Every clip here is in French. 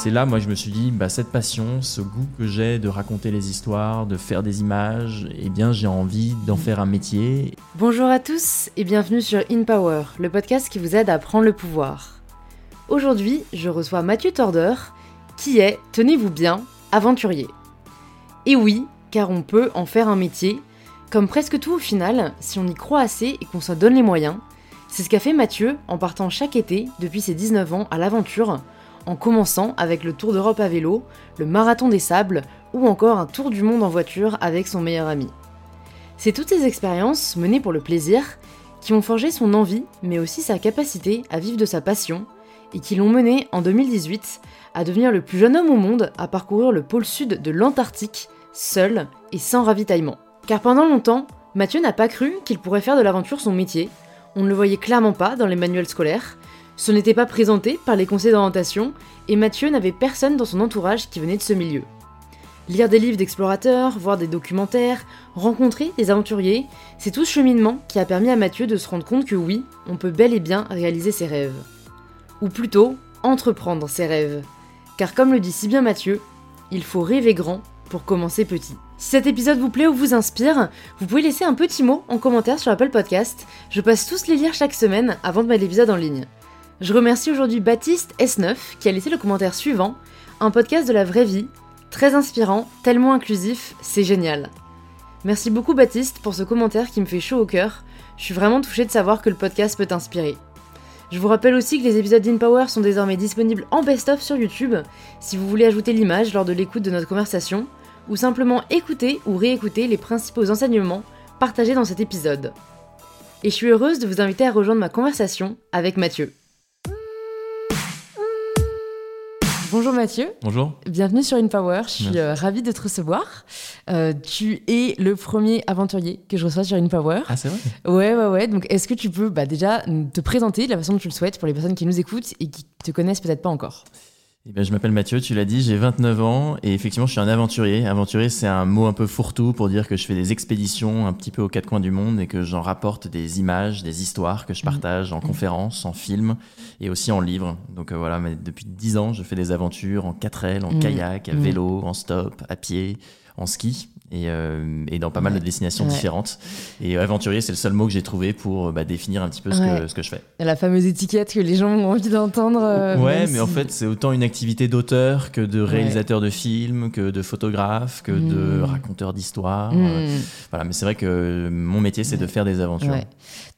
c'est là, moi, je me suis dit, bah, cette passion, ce goût que j'ai de raconter les histoires, de faire des images, eh bien, j'ai envie d'en faire un métier. Bonjour à tous et bienvenue sur In Power, le podcast qui vous aide à prendre le pouvoir. Aujourd'hui, je reçois Mathieu Torder, qui est, tenez-vous bien, aventurier. Et oui, car on peut en faire un métier, comme presque tout au final, si on y croit assez et qu'on s'en donne les moyens. C'est ce qu'a fait Mathieu en partant chaque été, depuis ses 19 ans, à l'aventure, en commençant avec le Tour d'Europe à vélo, le Marathon des Sables ou encore un tour du monde en voiture avec son meilleur ami. C'est toutes ces expériences, menées pour le plaisir, qui ont forgé son envie, mais aussi sa capacité à vivre de sa passion, et qui l'ont mené en 2018 à devenir le plus jeune homme au monde à parcourir le pôle sud de l'Antarctique, seul et sans ravitaillement. Car pendant longtemps, Mathieu n'a pas cru qu'il pourrait faire de l'aventure son métier, on ne le voyait clairement pas dans les manuels scolaires, ce n'était pas présenté par les conseils d'orientation, et Mathieu n'avait personne dans son entourage qui venait de ce milieu. Lire des livres d'explorateurs, voir des documentaires, rencontrer des aventuriers, c'est tout ce cheminement qui a permis à Mathieu de se rendre compte que oui, on peut bel et bien réaliser ses rêves. Ou plutôt, entreprendre ses rêves. Car comme le dit si bien Mathieu, il faut rêver grand pour commencer petit. Si cet épisode vous plaît ou vous inspire, vous pouvez laisser un petit mot en commentaire sur Apple Podcast. Je passe tous les lire chaque semaine avant de mettre l'épisode en ligne. Je remercie aujourd'hui Baptiste S9 qui a laissé le commentaire suivant, un podcast de la vraie vie, très inspirant, tellement inclusif, c'est génial. Merci beaucoup Baptiste pour ce commentaire qui me fait chaud au cœur, je suis vraiment touchée de savoir que le podcast peut t'inspirer. Je vous rappelle aussi que les épisodes d'InPower sont désormais disponibles en best-of sur YouTube, si vous voulez ajouter l'image lors de l'écoute de notre conversation, ou simplement écouter ou réécouter les principaux enseignements partagés dans cet épisode. Et je suis heureuse de vous inviter à rejoindre ma conversation avec Mathieu. Bonjour Mathieu. Bonjour. Bienvenue sur InPower. Je suis euh, ravie de te recevoir. Euh, tu es le premier aventurier que je reçois sur InPower. Ah, c'est vrai Ouais, ouais, ouais. Donc, est-ce que tu peux bah, déjà te présenter de la façon dont tu le souhaites pour les personnes qui nous écoutent et qui te connaissent peut-être pas encore? Eh ben, je m'appelle Mathieu, tu l'as dit, j'ai 29 ans et effectivement je suis un aventurier. Aventurier c'est un mot un peu fourre-tout pour dire que je fais des expéditions un petit peu aux quatre coins du monde et que j'en rapporte des images, des histoires que je mmh. partage en mmh. conférences, en films et aussi en livres. Donc euh, voilà, mais depuis 10 ans je fais des aventures en 4L, en mmh. kayak, à vélo, en stop, à pied, en ski et, euh, et, dans pas mal de destinations différentes. Et aventurier, c'est le seul mot que j'ai trouvé pour bah, définir un petit peu ce, que, ce, que, je fais. La fameuse étiquette que les gens ont envie d'entendre. Euh, ouais, mais en fait, c'est autant une activité d'auteur que de réalisateur de films, que de photographe, que de hmm. raconteur d'histoire. Hmm. Voilà, mais c'est vrai que mon métier, c'est de faire des aventures.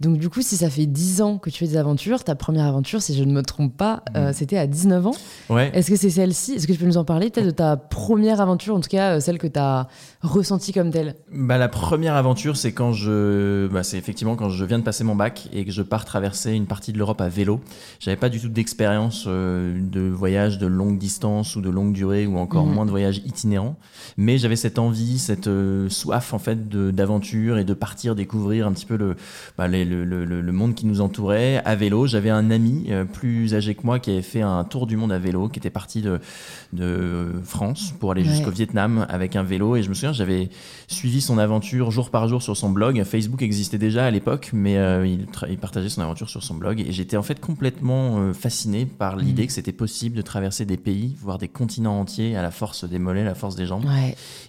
Donc, du coup, si ça fait 10 ans que tu fais des aventures, ta première aventure, si je ne me trompe pas, euh, hmm. c'était à 19 ans. Ouais. Est-ce que c'est celle-ci? Est-ce que tu peux nous en parler Peut-être de ta première aventure, en tout cas, celle que tu as ressenti comme tel bah, La première aventure, c'est quand je, bah, c'est effectivement quand je viens de passer mon bac et que je pars traverser une partie de l'Europe à vélo. J'avais pas du tout d'expérience euh, de voyage de longue distance ou de longue durée ou encore mhm. moins de voyage itinérant, mais j'avais cette envie, cette euh, soif en fait d'aventure et de partir découvrir un petit peu le, bah, le, le, le, monde qui nous entourait à vélo. J'avais un ami euh, plus âgé que moi qui avait fait un tour du monde à vélo, qui était parti de, de France pour aller jusqu'au Vietnam avec un vélo et je me souviens j'avais suivi son aventure jour par jour sur son blog. Facebook existait déjà à l'époque, mais euh, il, partageait son aventure sur son blog. Et j'étais en fait complètement euh, fasciné par l'idée mm. que c'était possible de traverser des pays, voire des continents entiers à la force des mollets, à la force des jambes.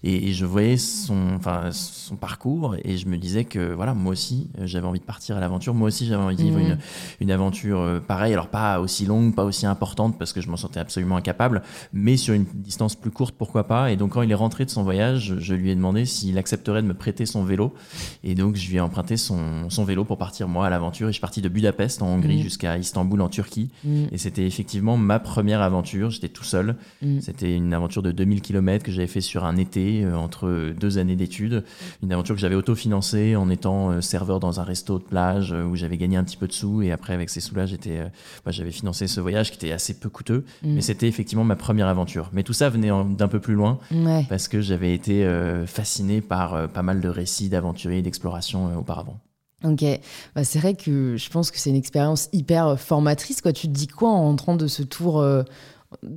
Et, je voyais son, son parcours et je me disais que voilà, moi aussi, j'avais envie de partir à l'aventure. Moi aussi, j'avais envie de vivre mm. une, une, aventure pareille. Alors pas aussi longue, pas aussi importante parce que je m'en sentais absolument incapable, mais sur une distance plus courte, pourquoi pas. Et donc quand il est rentré de son voyage, je lui ai demandé s'il accepterait de me prêter son vélo. Et donc, je lui ai emprunté son, son vélo pour partir, moi, à l'aventure. Et je suis parti de Budapest, en Hongrie, mmh. jusqu'à Istanbul, en Turquie. Mmh. Et c'était effectivement ma première aventure. J'étais tout seul. Mmh. C'était une aventure de 2000 km que j'avais fait sur un été, euh, entre deux années d'études. Une aventure que j'avais autofinancée en étant euh, serveur dans un resto de plage euh, où j'avais gagné un petit peu de sous. Et après, avec ces sous-là, j'étais, bah, j'avais financé ce voyage qui était assez peu coûteux. Mais c'était effectivement ma première aventure. Mais tout ça venait d'un peu plus loin parce que j'avais été fasciné par pas mal de récits d'aventuriers et d'exploration euh, auparavant. Ok, bah, c'est vrai que je pense que c'est une expérience hyper formatrice. Quoi. Tu te dis quoi en entrant de ce tour, euh,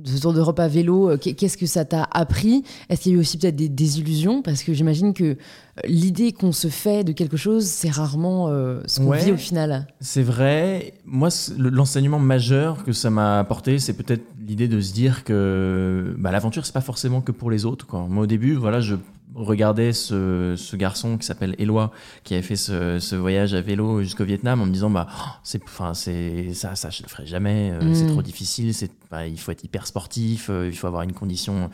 ce tour d'Europe à vélo euh, Qu'est-ce que ça t'a appris? Est-ce qu'il y a eu aussi peut-être des désillusions? Parce que j'imagine que l'idée qu'on se fait de quelque chose, c'est rarement ce qu'on vit au final. C'est vrai. Moi, l'enseignement majeur que ça m'a apporté, c'est peut-être l'idée de se dire que bah, l'aventure c'est pas forcément que pour les autres. Quoi. Moi au début, voilà, je regardais ce, ce garçon qui s'appelle Eloi, qui avait fait ce, ce voyage à vélo jusqu'au Vietnam, en me disant bah oh, c'est, enfin c'est ça, ça je le ferai jamais, euh, c'est Mm. trop difficile, c'est, bah, il faut être hyper sportif, euh, il faut avoir une condition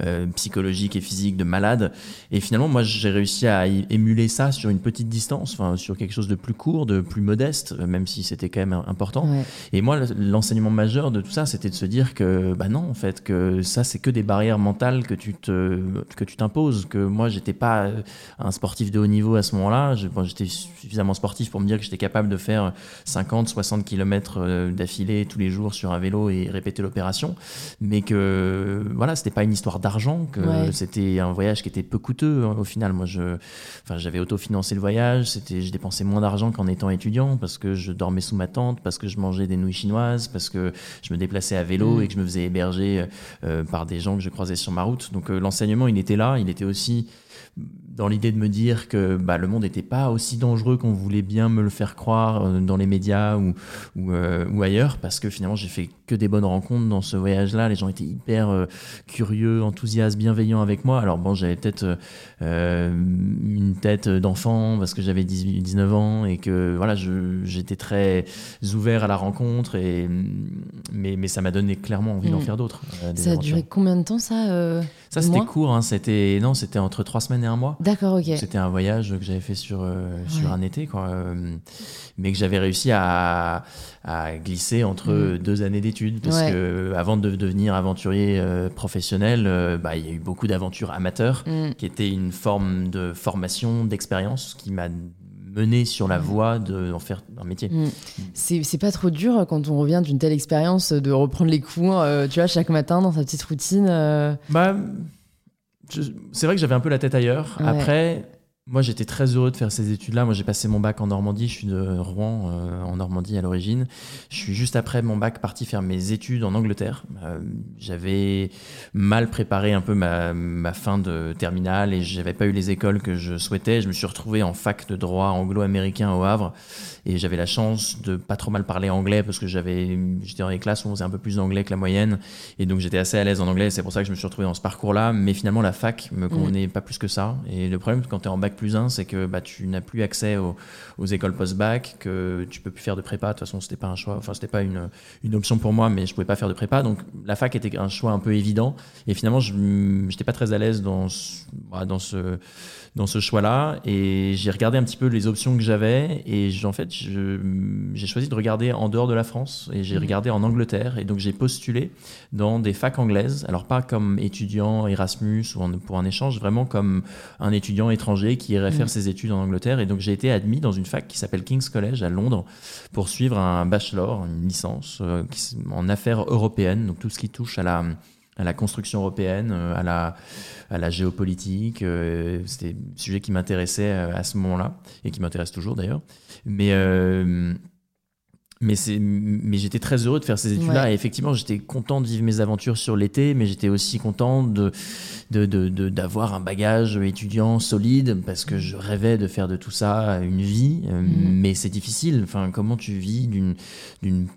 euh, psychologique et physique de malade. Et finalement, moi, j'ai réussi à émuler ça sur une petite distance, enfin sur quelque chose de plus court, de plus modeste, euh, même si c'était quand même important. Ouais. Et moi, le- l'enseignement majeur de tout ça, c'était de se dire que, bah non, en fait, que ça, c'est que des barrières mentales que tu te, que tu t'imposes. Que moi, j'étais pas un sportif de haut niveau à ce moment-là. Bon, j'étais suffisamment sportif pour me dire que j'étais capable de faire 50, 60 km d'affilée tous les jours sur un vélo et répéter l'opération. Mais que, voilà, c'était pas une histoire d'argent, que Ouais. c'était un voyage qui était peu coûteux hein, au final. Moi, je, enfin, j'avais autofinancé le voyage. C'était, je dépensais moins d'argent qu'en étant étudiant parce que je dormais sous ma tente, parce que je mangeais des nouilles chinoises, parce que je me déplaçais à vélo Mm. et que je me faisais héberger euh, par des gens que je croisais sur ma route. Donc euh, l'enseignement, il était là. Il était aussi dans l'idée de me dire que bah, le monde n'était pas aussi dangereux qu'on voulait bien me le faire croire euh, dans les médias ou, ou, euh, ou ailleurs, parce que finalement j'ai fait que des bonnes rencontres dans ce voyage-là. Les gens étaient hyper euh, curieux, enthousiastes, bienveillants avec moi. Alors bon, j'avais peut-être euh, une tête d'enfant parce que j'avais 18, 19 ans et que voilà, j'étais très ouvert à la rencontre, et, mais, mais ça m'a donné clairement envie d'en Mm. faire d'autres. Ça a duré combien de temps ça Ça c'était court, hein, c'était non, c'était entre trois semaines et un mois. D'accord, ok. C'était un voyage que j'avais fait sur, euh, sur un été, quoi, euh, mais que j'avais réussi à, à glisser entre Mm. deux années d'études. Parce Ouais. que avant de devenir aventurier euh, professionnel, euh, bah, il y a eu beaucoup d'aventures amateurs, Mm. qui était une forme de formation, d'expérience, qui m'a mené sur la Ouais. voie d'en faire un métier. Mm. C'est c'est pas trop dur euh, quand on revient d'une telle expérience de reprendre les cours, euh, tu vois, chaque matin dans sa petite routine. euh, Bah, c'est vrai que j'avais un peu la tête ailleurs. Ouais. Après, moi, j'étais très heureux de faire ces études-là. Moi, j'ai passé mon bac en Normandie. Je suis de Rouen, euh, en Normandie à l'origine. Je suis juste après mon bac parti faire mes études en Angleterre. Euh, j'avais mal préparé un peu ma, ma fin de terminale et j'avais pas eu les écoles que je souhaitais. Je me suis retrouvé en fac de droit anglo-américain au Havre et j'avais la chance de pas trop mal parler anglais parce que j'avais, j'étais dans les classes où on faisait un peu plus d'anglais que la moyenne et donc j'étais assez à l'aise en anglais. C'est pour ça que je me suis retrouvé dans ce parcours-là. Mais finalement, la fac me convenait pas plus que ça. Et le problème quand tu es en bac plus 1, c'est que bah, tu n'as plus accès aux, aux écoles post-bac, que tu peux plus faire de prépa. De toute façon, c'était pas un choix. Enfin, c'était pas une, une option pour moi, mais je pouvais pas faire de prépa. Donc la fac était un choix un peu évident. Et finalement, je n'étais pas très à l'aise dans ce, bah, dans ce, dans ce choix-là. Et j'ai regardé un petit peu les options que j'avais. Et en fait, j'ai choisi de regarder en dehors de la France. Et j'ai Mhm. regardé en Angleterre. Et donc, j'ai postulé dans des facs anglaises. Alors, pas comme étudiant Erasmus ou en- pour un échange, vraiment comme un étudiant étranger qui irait faire Mhm. ses études en Angleterre. Et donc, j'ai été admis dans une fac qui s'appelle King's College à Londres pour suivre un bachelor, une licence euh, qui en affaires européennes. Donc, tout ce qui touche à la à la construction européenne, euh, à la, à la géopolitique. euh, C'était un sujet qui m'intéressait euh, à ce moment-là et qui m'intéresse toujours d'ailleurs. Mais, euh, mais, j'étais très heureux de faire ces études-là. Ouais. Et effectivement, j'étais content de vivre mes aventures sur l'été, mais j'étais aussi content de- d'avoir un bagage étudiant solide parce que je rêvais de faire de tout ça une vie. euh, Mhm. Mais c'est difficile. Enfin, comment tu vis d'une,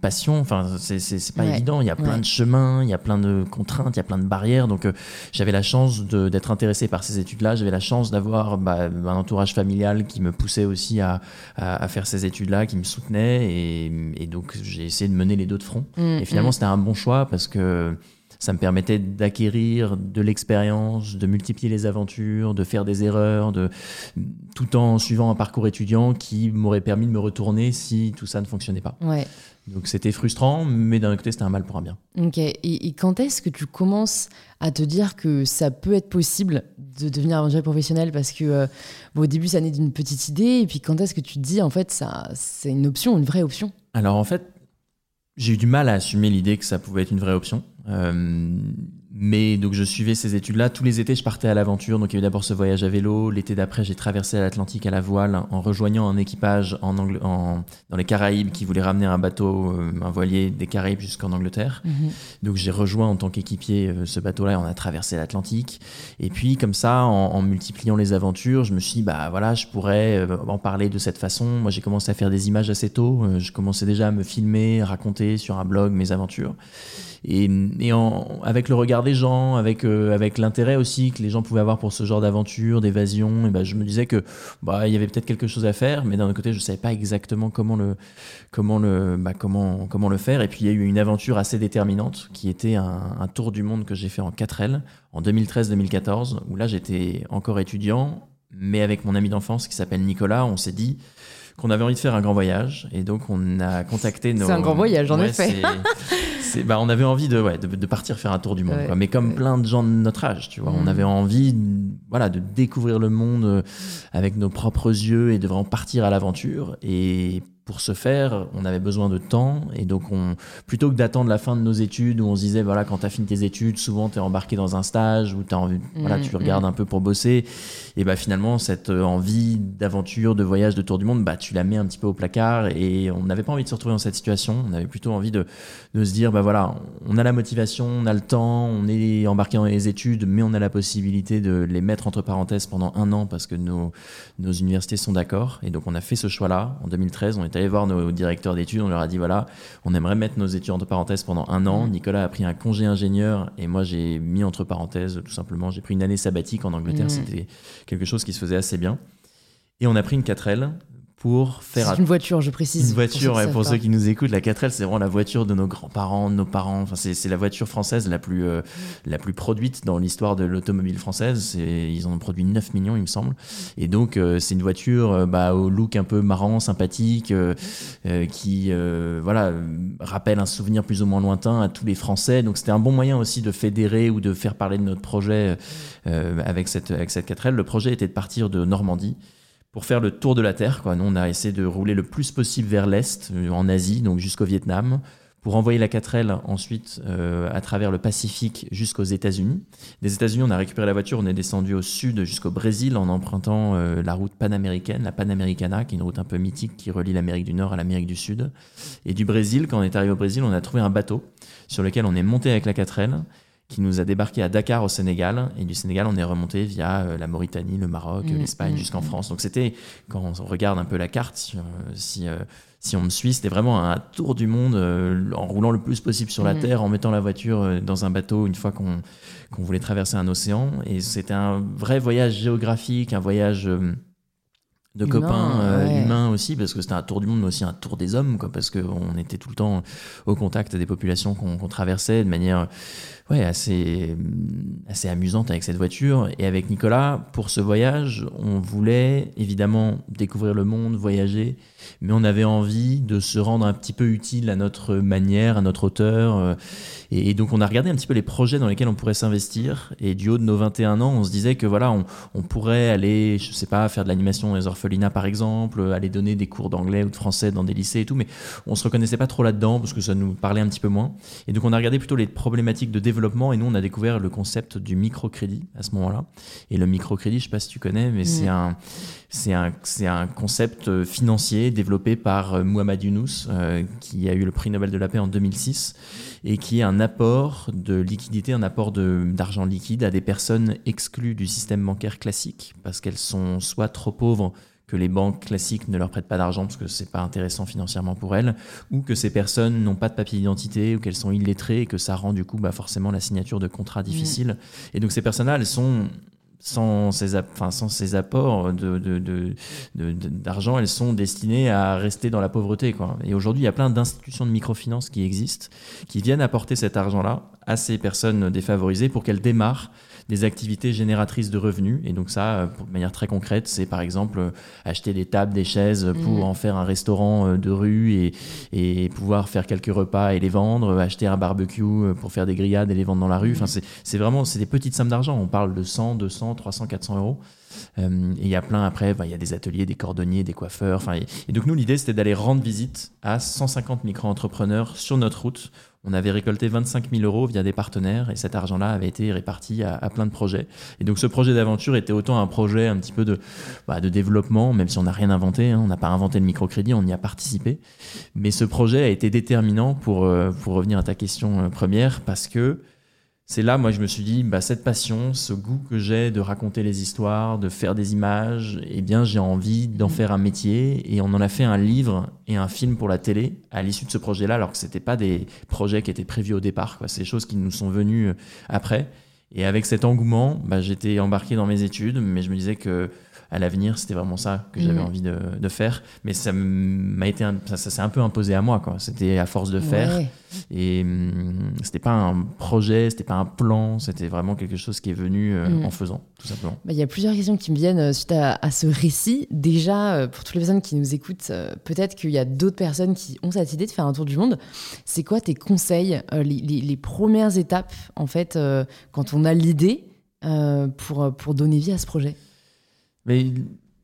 passion? Enfin, c'est, pas Ouais. évident. Il y a plein Ouais. de chemins, il y a plein de contraintes, il y a plein de barrières. Donc, euh, j'avais la chance d'être intéressé par ces études-là. J'avais la chance d'avoir bah, un entourage familial qui me poussait aussi à, à, à faire ces études-là, qui me soutenait. Et, et donc, j'ai essayé de mener les deux de front. mm, Et finalement, mm. c'était un bon choix parce que ça me permettait d'acquérir de l'expérience, de multiplier les aventures, de faire des erreurs, de, tout en suivant un parcours étudiant qui m'aurait permis de me retourner si tout ça ne fonctionnait pas. Ouais. Donc c'était frustrant, mais d'un côté, c'était un mal pour un bien. Ok. Et, et quand est-ce que tu commences à te dire que ça peut être possible de devenir aventurier professionnel? Parce que euh, bon, au début, ça naît d'une petite idée. Et puis quand est-ce que tu te dis, en fait, ça, c'est une option, une vraie option? Alors en fait, j'ai eu du mal à assumer l'idée que ça pouvait être une vraie option. Euh, mais donc je suivais ces études-là. Tous les étés, je partais à l'aventure. Donc il y a eu d'abord ce voyage à vélo. L'été d'après, j'ai traversé l'Atlantique à la voile en rejoignant un équipage en Angl- en- dans les Caraïbes qui voulait ramener un bateau, euh, un voilier des Caraïbes jusqu'en Angleterre. Donc j'ai rejoint en tant qu'équipier euh, ce bateau-là et on a traversé l'Atlantique. Et puis comme ça, en, en multipliant les aventures, je me suis dit, bah voilà, je pourrais euh, en parler de cette façon. Moi j'ai commencé à faire des images assez tôt. Je commençais déjà à me filmer, raconter sur un blog mes aventures. Et, et en, avec le regard des gens, avec, euh, avec l'intérêt aussi que les gens pouvaient avoir pour ce genre d'aventure, d'évasion, et ben, je me disais que bah, il y avait peut-être quelque chose à faire, mais d'un autre côté, je savais pas exactement comment le, comment le, bah, comment, comment le faire. Et puis il y a eu une aventure assez déterminante qui était un, un tour du monde que j'ai fait en 4L en 2013-2014, où là j'étais encore étudiant, mais avec mon ami d'enfance qui s'appelle Nicolas, on s'est dit qu'on avait envie de faire un grand voyage et donc on a contacté nos. C'est un grand voyage en Ouais, effet. c'est- bah, on avait envie de, ouais, de, de partir faire un tour du monde, Ouais, quoi. mais comme plein de gens de notre âge, tu vois, on Mhm. avait envie, voilà, de découvrir le monde euh, avec nos propres yeux et de vraiment partir à l'aventure. Et pour ce faire, on avait besoin de temps. Et donc on, plutôt que d'attendre la fin de nos études où on se disait voilà quand tu as fini tes études souvent tu es embarqué dans un stage envie, voilà Mhm, tu regardes un peu pour bosser. Et bah finalement cette euh, envie d'aventure de voyage de tour du monde bah tu la mets un petit peu au placard. Et on n'avait pas envie de se retrouver dans cette situation. On avait plutôt envie de, de se dire bah voilà on a la motivation on a le temps on est embarqué dans les études mais on a la possibilité de les mettre entre parenthèses pendant un an parce que nos nos universités sont d'accord. Et donc on a fait ce choix là en 2013 on est allé voir nos directeurs d'études on leur a dit voilà on aimerait mettre nos études entre parenthèses pendant un an Mhm. Nicolas a pris un congé ingénieur et moi j'ai mis entre parenthèses tout simplement j'ai pris une année sabbatique en Angleterre Mhm. c'était quelque chose qui se faisait assez bien et on a pris une 4L pour faire C'est une voiture, je précise. une voiture, pour qui pour ceux qui nous écoutent, la 4L, c'est vraiment la voiture de nos grands-parents, de nos parents. Enfin, c'est c'est la voiture française la plus, euh, la plus produite dans l'histoire de l'automobile française. C'est- Ils en ont produit 9 millions, il me semble. Et donc, euh, c'est une voiture euh, bah, au look un peu marrant, sympathique, euh, euh, qui euh, voilà, rappelle un souvenir plus ou moins lointain à tous les Français. Donc, c'était un bon moyen aussi de fédérer ou de faire parler de notre projet euh, avec, cette, avec cette 4L. Le projet était de partir de Normandie pour faire le tour de la Terre. Quoi. Nous, on a essayé de rouler le plus possible vers l'Est, euh, en Asie, donc jusqu'au Vietnam, pour envoyer la 4L ensuite euh, à travers le Pacifique jusqu'aux États-Unis. Des États-Unis, on a récupéré la voiture, on est descendu au sud jusqu'au Brésil en empruntant euh, la route panaméricaine, la Panamericana, qui est une route un peu mythique qui relie l'Amérique du Nord à l'Amérique du Sud. Et du Brésil, quand on est arrivé au Brésil, on a trouvé un bateau sur lequel on est monté avec la 4L qui nous a débarqué à Dakar au Sénégal et du Sénégal on est remonté via euh, la Mauritanie, le Maroc, Mm, l'Espagne mm, jusqu'en mm. France. Donc c'était quand on regarde un peu la carte, si, euh, si, euh, si on me suit, c'était vraiment un tour du monde en roulant le plus possible sur la terre, en mettant la voiture dans un bateau une fois qu'on voulait traverser un océan. Et c'était un vrai voyage géographique, un voyage de Humain, copains euh, ouais. humains aussi, parce que c'était un tour du monde, mais aussi un tour des hommes, quoi, parce qu'on était tout le temps au contact des populations qu'on qu'on traversait de manière ouais, assez, assez amusante avec cette voiture. Et avec Nicolas, pour ce voyage, on voulait évidemment découvrir le monde, voyager, mais on avait envie de se rendre un petit peu utile à notre manière, à notre hauteur. euh, Et, donc on a regardé un petit peu les projets dans lesquels on pourrait s'investir. Et du haut de nos 21 ans, on se disait que voilà, on, on pourrait aller, je sais pas, faire de l'animation dans les orphelinats par exemple, aller donner des cours d'anglais ou de français dans des lycées et tout, mais on se reconnaissait pas trop là-dedans parce que ça nous parlait un petit peu moins. Et donc on a regardé plutôt les problématiques de développement et nous on a découvert le concept du microcrédit à ce moment-là. Et le microcrédit, je sais pas si tu connais, mais c'est un c'est un concept euh, financier développé par euh, Muhammad Yunus euh, qui a eu le prix Nobel de la paix en 2006 et qui est un apport de liquidité, un apport d'argent liquide à des personnes exclues du système bancaire classique parce qu'elles sont soit trop pauvres que les banques classiques ne leur prêtent pas d'argent parce que c'est pas intéressant financièrement pour elles, ou que ces personnes n'ont pas de papier d'identité ou qu'elles sont illettrées et que ça rend du coup bah, forcément la signature de contrats difficile. Et donc ces personnes-là, elles sont sans ces, enfin, sans ces apports de, de, de- de- de- d'argent, elles sont destinées à rester dans la pauvreté. Quoi. Et aujourd'hui, il y a plein d'institutions de microfinance qui existent, qui viennent apporter cet argent-là à ces personnes défavorisées pour qu'elles démarrent des activités génératrices de revenus. Et donc ça, euh, de manière très concrète, c'est par exemple euh, acheter des tables, des chaises pour Mhm. en faire un restaurant euh, de rue et, et pouvoir faire quelques repas et les vendre, acheter un barbecue pour faire des grillades et les vendre dans la rue. Enfin, c'est c'est vraiment c'est des petites sommes d'argent. On parle de 100, 200, 300, 400 euros. Euh, et il y a plein après, bah, il y a des ateliers, des cordonniers, des coiffeurs. Enfin, et, et donc nous, l'idée, c'était d'aller rendre visite à 150 micro-entrepreneurs sur notre route. On avait récolté 25 000 euros via des partenaires et cet argent-là avait été réparti à, plein de projets. Et donc ce projet d'aventure était autant un projet un petit peu de, bah, de développement, même si on n'a rien inventé, hein, on n'a pas inventé le microcrédit, on y a participé. Mais ce projet a été déterminant pour, euh, pour revenir à ta question euh, première parce que c'est là, moi, je me suis dit, bah, cette passion, ce goût que j'ai de raconter les histoires, de faire des images, eh bien, j'ai envie d'en Mhm. faire un métier. Et on en a fait un livre et un film pour la télé à l'issue de ce projet-là, alors que c'était pas des projets qui étaient prévus au départ. Quoi. C'est des choses qui nous sont venues euh, après. Et avec cet engouement, bah, j'étais embarqué dans mes études, mais je me disais que à l'avenir, c'était vraiment ça que j'avais Mhm. envie de, de faire. Mais ça m'a été, un- ça, ça s'est un peu imposé à moi. Quoi. C'était à force de faire. Ouais. Et hum, c'était pas un projet, c'était pas un plan, c'était vraiment quelque chose qui est venu euh, Mm. en faisant, tout simplement. Bah, Il y a plusieurs questions qui me viennent euh, suite à, à ce récit. Déjà, euh, pour toutes les personnes qui nous écoutent, euh, peut-être qu'il y a d'autres personnes qui ont cette idée de faire un tour du monde. C'est quoi tes conseils, les, les- les premières étapes, en fait, quand on a l'idée pour, pour donner vie à ce projet? Mais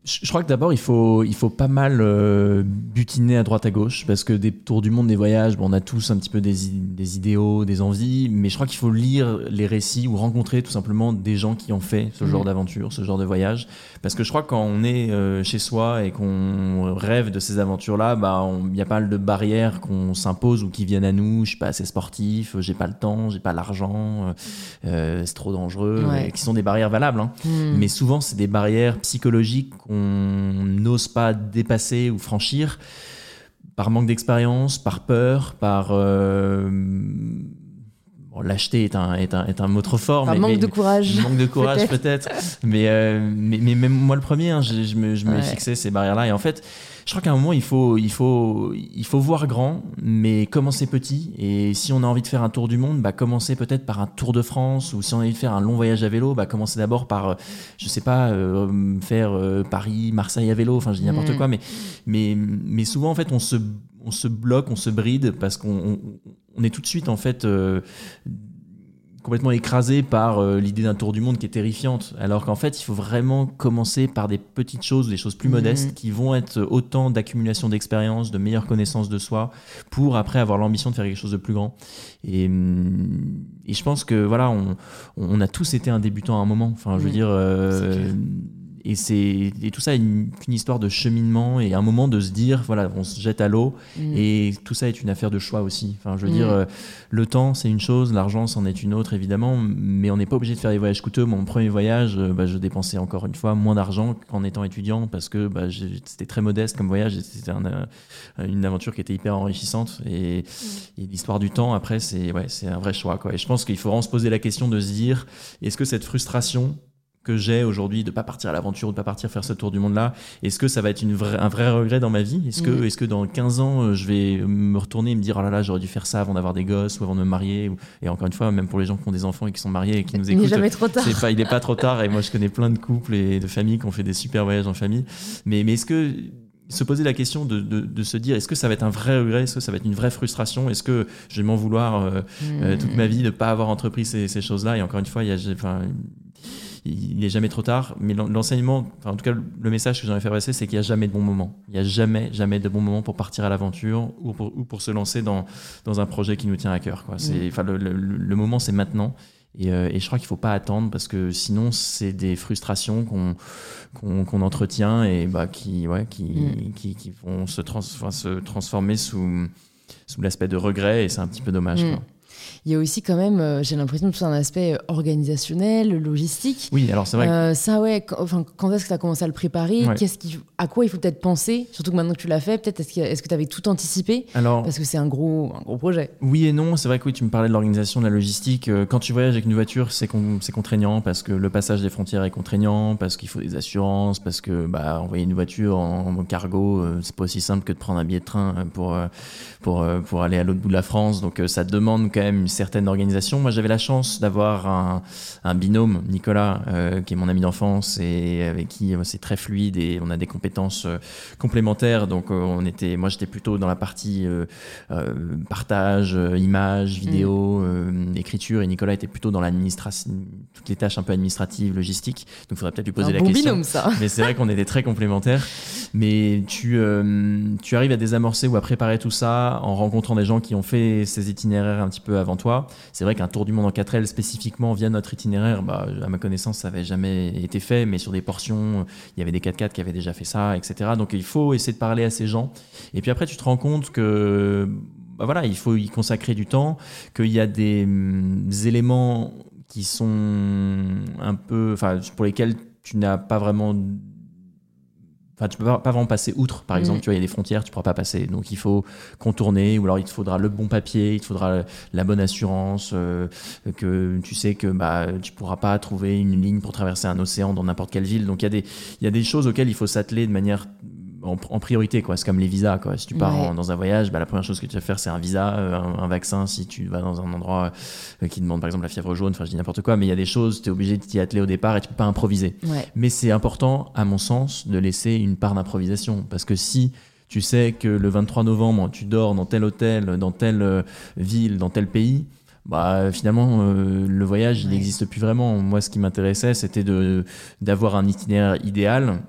je crois que d'abord, il faut, il faut pas mal euh, butiner à droite à gauche, parce que des tours du monde, des voyages, bon, on a tous un petit peu des, des idéaux, des envies, mais je crois qu'il faut lire les récits ou rencontrer tout simplement des gens qui ont fait ce genre Mhm. d'aventure, ce genre de voyage. Parce que je crois que quand on est euh, chez soi et qu'on rêve de ces aventures-là, bah, il y a pas mal de barrières qu'on s'impose ou qui viennent à nous. Je suis pas assez sportif, j'ai pas le temps, j'ai pas l'argent, euh, euh, c'est trop dangereux, Ouais. qui sont des barrières valables. hein. Hmm. Mais souvent, c'est des barrières psychologiques qu'on n'ose pas dépasser ou franchir par manque d'expérience, par peur, par... euh, bon, Lâcheté est un, est, un, est un mot trop fort. Par mais, manque mais- de courage. Manque de courage peut-être. mais, euh, mais, mais même moi le premier, hein, je, je me, je me fixé ces barrières-là. Et en fait, je crois qu'à un moment, il faut, il, faut, il faut voir grand, mais commencer petit. Et si on a envie de faire un tour du monde, bah, commencer peut-être par un tour de France. Ou si on a envie de faire un long voyage à vélo, bah, commencer d'abord par, euh, je sais pas, euh, faire euh, Paris, Marseille à vélo. Enfin, je dis n'importe Mm. quoi. Mais, mais, mais souvent, en fait, on se, on se bloque, on se bride parce qu'on on, on est tout de suite, en fait, euh, complètement écrasé par euh, l'idée d'un tour du monde qui est terrifiante. Alors qu'en fait, il faut vraiment commencer par des petites choses, des choses plus Mhm. modestes, qui vont être autant d'accumulation d'expérience, de meilleure connaissance de soi, pour après avoir l'ambition de faire quelque chose de plus grand. Et, hum, et je pense que voilà, on, on a tous été un débutant à un moment. Enfin, je veux Mhm. dire. euh. Et, c'est, et tout ça est une, une histoire de cheminement et un moment de se dire, voilà, on se jette à l'eau Hmm. et tout ça est une affaire de choix aussi. Enfin, je veux Mm. dire, euh, le temps, c'est une chose, l'argent, c'en est une autre, évidemment, mais on n'est pas obligé de faire des voyages coûteux. Mon premier voyage, euh, bah, je dépensais encore une fois moins d'argent qu'en étant étudiant parce que bah, c'était très modeste comme voyage c'était un, euh, une aventure qui était hyper enrichissante. Et, et l'histoire du temps, après, c'est ouais, c'est un vrai choix. Quoi. Et je pense qu'il faut vraiment se poser la question de se dire, est-ce que cette frustration que j'ai aujourd'hui de pas partir à l'aventure ou de pas partir faire ce tour du monde là est-ce que ça va être une vraie- un vrai regret dans ma vie? Est-ce que Mhm. est-ce que dans 15 ans euh, je vais me retourner et me dire oh là là j'aurais dû faire ça avant d'avoir des gosses ou avant de me marier et encore une fois même pour les gens qui ont des enfants et qui sont mariés et qui nous Il n'est écoutent jamais trop tard. c'est pas il est pas trop tard et moi je connais plein de couples et de familles qui ont fait des super voyages en famille mais mais est-ce que se poser la question de, de, de se dire est-ce que ça va être un vrai regret? Est-ce que ça va être une vraie frustration? Est-ce que je vais m'en vouloir euh, euh, toute ma vie de ne pas avoir entrepris ces, ces choses-là? Et encore une fois, il y a, il n'est jamais trop tard. Mais l'en- l'enseignement, enfin, en tout cas, le message que j'aimerais faire passer, c'est qu'il n'y a jamais de bon moment. Il n'y a jamais, jamais de bon moment pour partir à l'aventure ou pour, ou pour se lancer dans, dans un projet qui nous tient à cœur. Quoi. Mm. le, le- le moment, c'est maintenant. Et, euh, et je crois qu'il ne faut pas attendre parce que sinon, c'est des frustrations qu'on, entretient et bah, qui, ouais, qui, Mm. qui, qui vont se, trans, enfin, se transformer sous, sous l'aspect de regret. Et c'est un petit peu dommage. Mm. Quoi. Il y a aussi quand même, euh, j'ai l'impression, tout un aspect euh, organisationnel, logistique. Oui, alors c'est vrai. Euh, ça, ouais, quand, enfin, quand est-ce que tu as commencé à le préparer? Ouais. Qu'est-ce qui, À quoi il faut peut-être penser? Surtout que maintenant que tu l'as fait, peut-être est-ce que tu avais tout anticipé? Alors, Parce que c'est un gros, un gros projet. Oui et non, c'est vrai que oui, tu me parlais de l'organisation, de la logistique. Quand tu voyages avec une voiture, c'est con- c'est contraignant parce que le passage des frontières est contraignant, parce qu'il faut des assurances, parce que bah, envoyer une voiture en, en cargo, c'est pas aussi simple que de prendre un billet de train pour, pour, pour aller à l'autre bout de la France. Donc ça demande quand même une certaine organisation. Moi j'avais la chance d'avoir un, un binôme, Nicolas, euh, qui est mon ami d'enfance et avec qui euh, c'est très fluide et on a des compétences euh, complémentaires. Donc on était, moi j'étais plutôt dans la partie partage, images, vidéo, euh, écriture, et Nicolas était plutôt dans l'administration, toutes les tâches un peu administratives, logistiques. Donc il faudrait peut-être lui poser un la bon question. binôme, ça. Mais c'est vrai qu'on était très complémentaires. Mais tu, tu arrives à désamorcer ou à préparer tout ça en rencontrant des gens qui ont fait ces itinéraires un petit peu avant toi. C'est vrai qu'un tour du monde en 4L spécifiquement via notre itinéraire, bah, à ma connaissance, ça n'avait jamais été fait, mais sur des portions, il y avait des 4x4 qui avaient déjà fait ça, etc. Donc il faut essayer de parler à ces gens. Et puis après, tu te rends compte que bah voilà, il faut y consacrer du temps, qu'il y a des, hum, éléments qui sont un peu, enfin, pour lesquels tu n'as pas vraiment Enfin, tu peux pas, vraiment passer outre, par exemple, mm. tu vois, il y a des frontières, tu pourras pas passer. Donc, il faut contourner, ou alors il te faudra le bon papier, il te faudra la bonne assurance, euh, que tu sais que bah, tu pourras pas trouver une ligne pour traverser un océan dans n'importe quelle ville. Donc, il y, a des, il y a des choses auxquelles il faut s'atteler de manière en, priorité quoi. C'est comme les visas quoi. Si tu pars dans un voyage bah, la première chose que tu vas faire c'est un visa euh, un, vaccin. Si tu vas dans un endroit euh, qui demande par exemple la fièvre jaune enfin je dis n'importe quoi mais il y a des choses tu es obligé de t'y atteler au départ et tu peux pas improviser. Mais c'est important à mon sens de laisser une part d'improvisation. Parce que si tu sais que le 23 novembre tu dors dans tel hôtel dans telle euh, ville dans tel pays bah finalement le voyage il n'existe plus vraiment. Moi ce qui m'intéressait c'était d'avoir un itinéraire idéal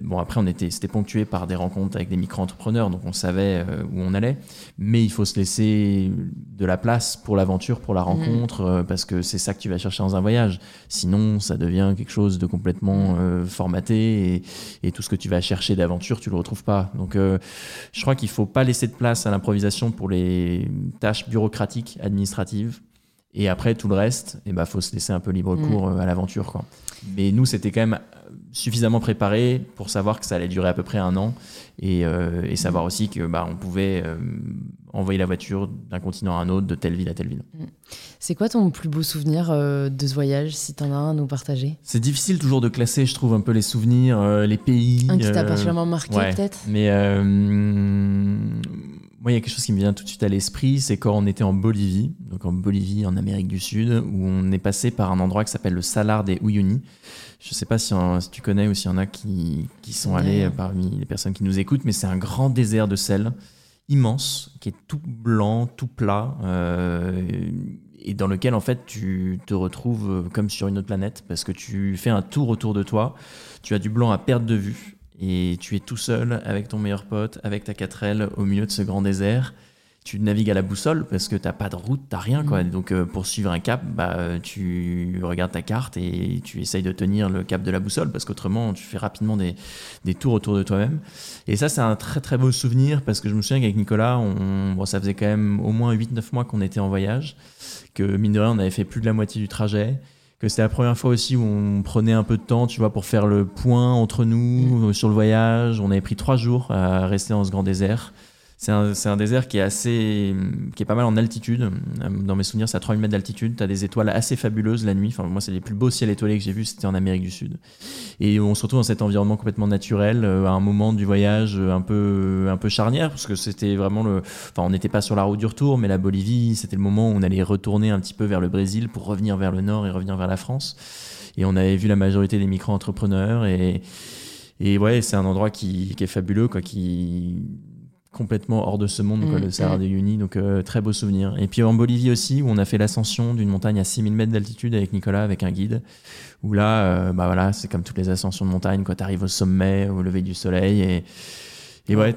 Bon, après, on était, c'était ponctué par des rencontres avec des micro-entrepreneurs, donc on savait euh, où on allait. Mais il faut se laisser de la place pour l'aventure, pour la mhm. rencontre, euh, parce que c'est ça que tu vas chercher dans un voyage. Sinon, ça devient quelque chose de complètement mhm. euh, formaté et, et, tout ce que tu vas chercher d'aventure, tu le retrouves pas. Donc, je crois qu'il faut pas laisser de place à l'improvisation pour les tâches bureaucratiques, administratives. Et après, tout le reste, il eh ben, faut se laisser un peu libre mhm. cours à l'aventure. Quoi. Mais nous, c'était quand même suffisamment préparé pour savoir que ça allait durer à peu près un an et, euh, savoir aussi que bah, on pouvait euh, envoyer la voiture d'un continent à un autre, de telle ville à telle ville. Mm. C'est quoi ton plus beau souvenir euh, de ce voyage, si tu en as un à nous partager? C'est difficile toujours de classer, je trouve, un peu les souvenirs, les pays. Un qui t'a particulièrement marqué peut-être? Mais moi, il y a quelque chose qui me vient tout de suite à l'esprit, c'est quand on était en Bolivie, donc en Bolivie, en Amérique du Sud, où on est passé par un endroit qui s'appelle le Salar des Uyuni. Je ne sais pas si, tu connais ou s'il y en a qui, qui sont allés parmi les personnes qui nous écoutent, mais c'est un grand désert de sel immense, qui est tout blanc, tout plat, euh, et dans lequel en fait tu te retrouves comme sur une autre planète, parce que tu fais un tour autour de toi, tu as du blanc à perte de vue, et tu es tout seul avec ton meilleur pote, avec ta 4L au milieu de ce grand désert tu navigues à la boussole parce que t'as pas de route, t'as rien quoi. Mm. Donc euh, pour suivre un cap, bah tu regardes ta carte et tu essayes de tenir le cap de la boussole parce qu'autrement tu fais rapidement des, des, tours autour de toi-même. Et ça c'est un très très beau souvenir parce que je me souviens qu'avec Nicolas, on, bon, ça faisait quand même au moins 8-9 mois qu'on était en voyage, que mine de rien on avait fait plus de la moitié du trajet que c'était la première fois aussi où on prenait un peu de temps, tu vois, pour faire le point entre nous mm. sur le voyage. On avait pris trois jours à rester dans ce grand désert. C'est un, désert qui est assez, qui est pas mal en altitude. Dans mes souvenirs, c'est à 3000 mètres d'altitude. Tu as des étoiles assez fabuleuses la nuit. Enfin, moi, c'est les plus beaux ciels étoilés que j'ai vus, c'était en Amérique du Sud. Et on se retrouve dans cet environnement complètement naturel, euh, à un moment du voyage euh, un peu, un peu charnière, parce que c'était vraiment le, enfin, on n'était pas sur la route du retour, mais la Bolivie, c'était le moment où on allait retourner un petit peu vers le Brésil pour revenir vers le nord et revenir vers la France. Et on avait vu la majorité des micro-entrepreneurs et, et ouais, c'est un endroit qui, qui est fabuleux, quoi, qui, complètement hors de ce monde, quoi, mm, le Sahara mm. de Uyuni. Donc, euh, très beau souvenir. Et puis en Bolivie aussi, où on a fait l'ascension d'une montagne à 6000 mètres d'altitude avec Nicolas, avec un guide. Où là, euh, bah voilà, c'est comme toutes les ascensions de montagne, quand tu arrives au sommet, au lever du soleil. Et, et ouais,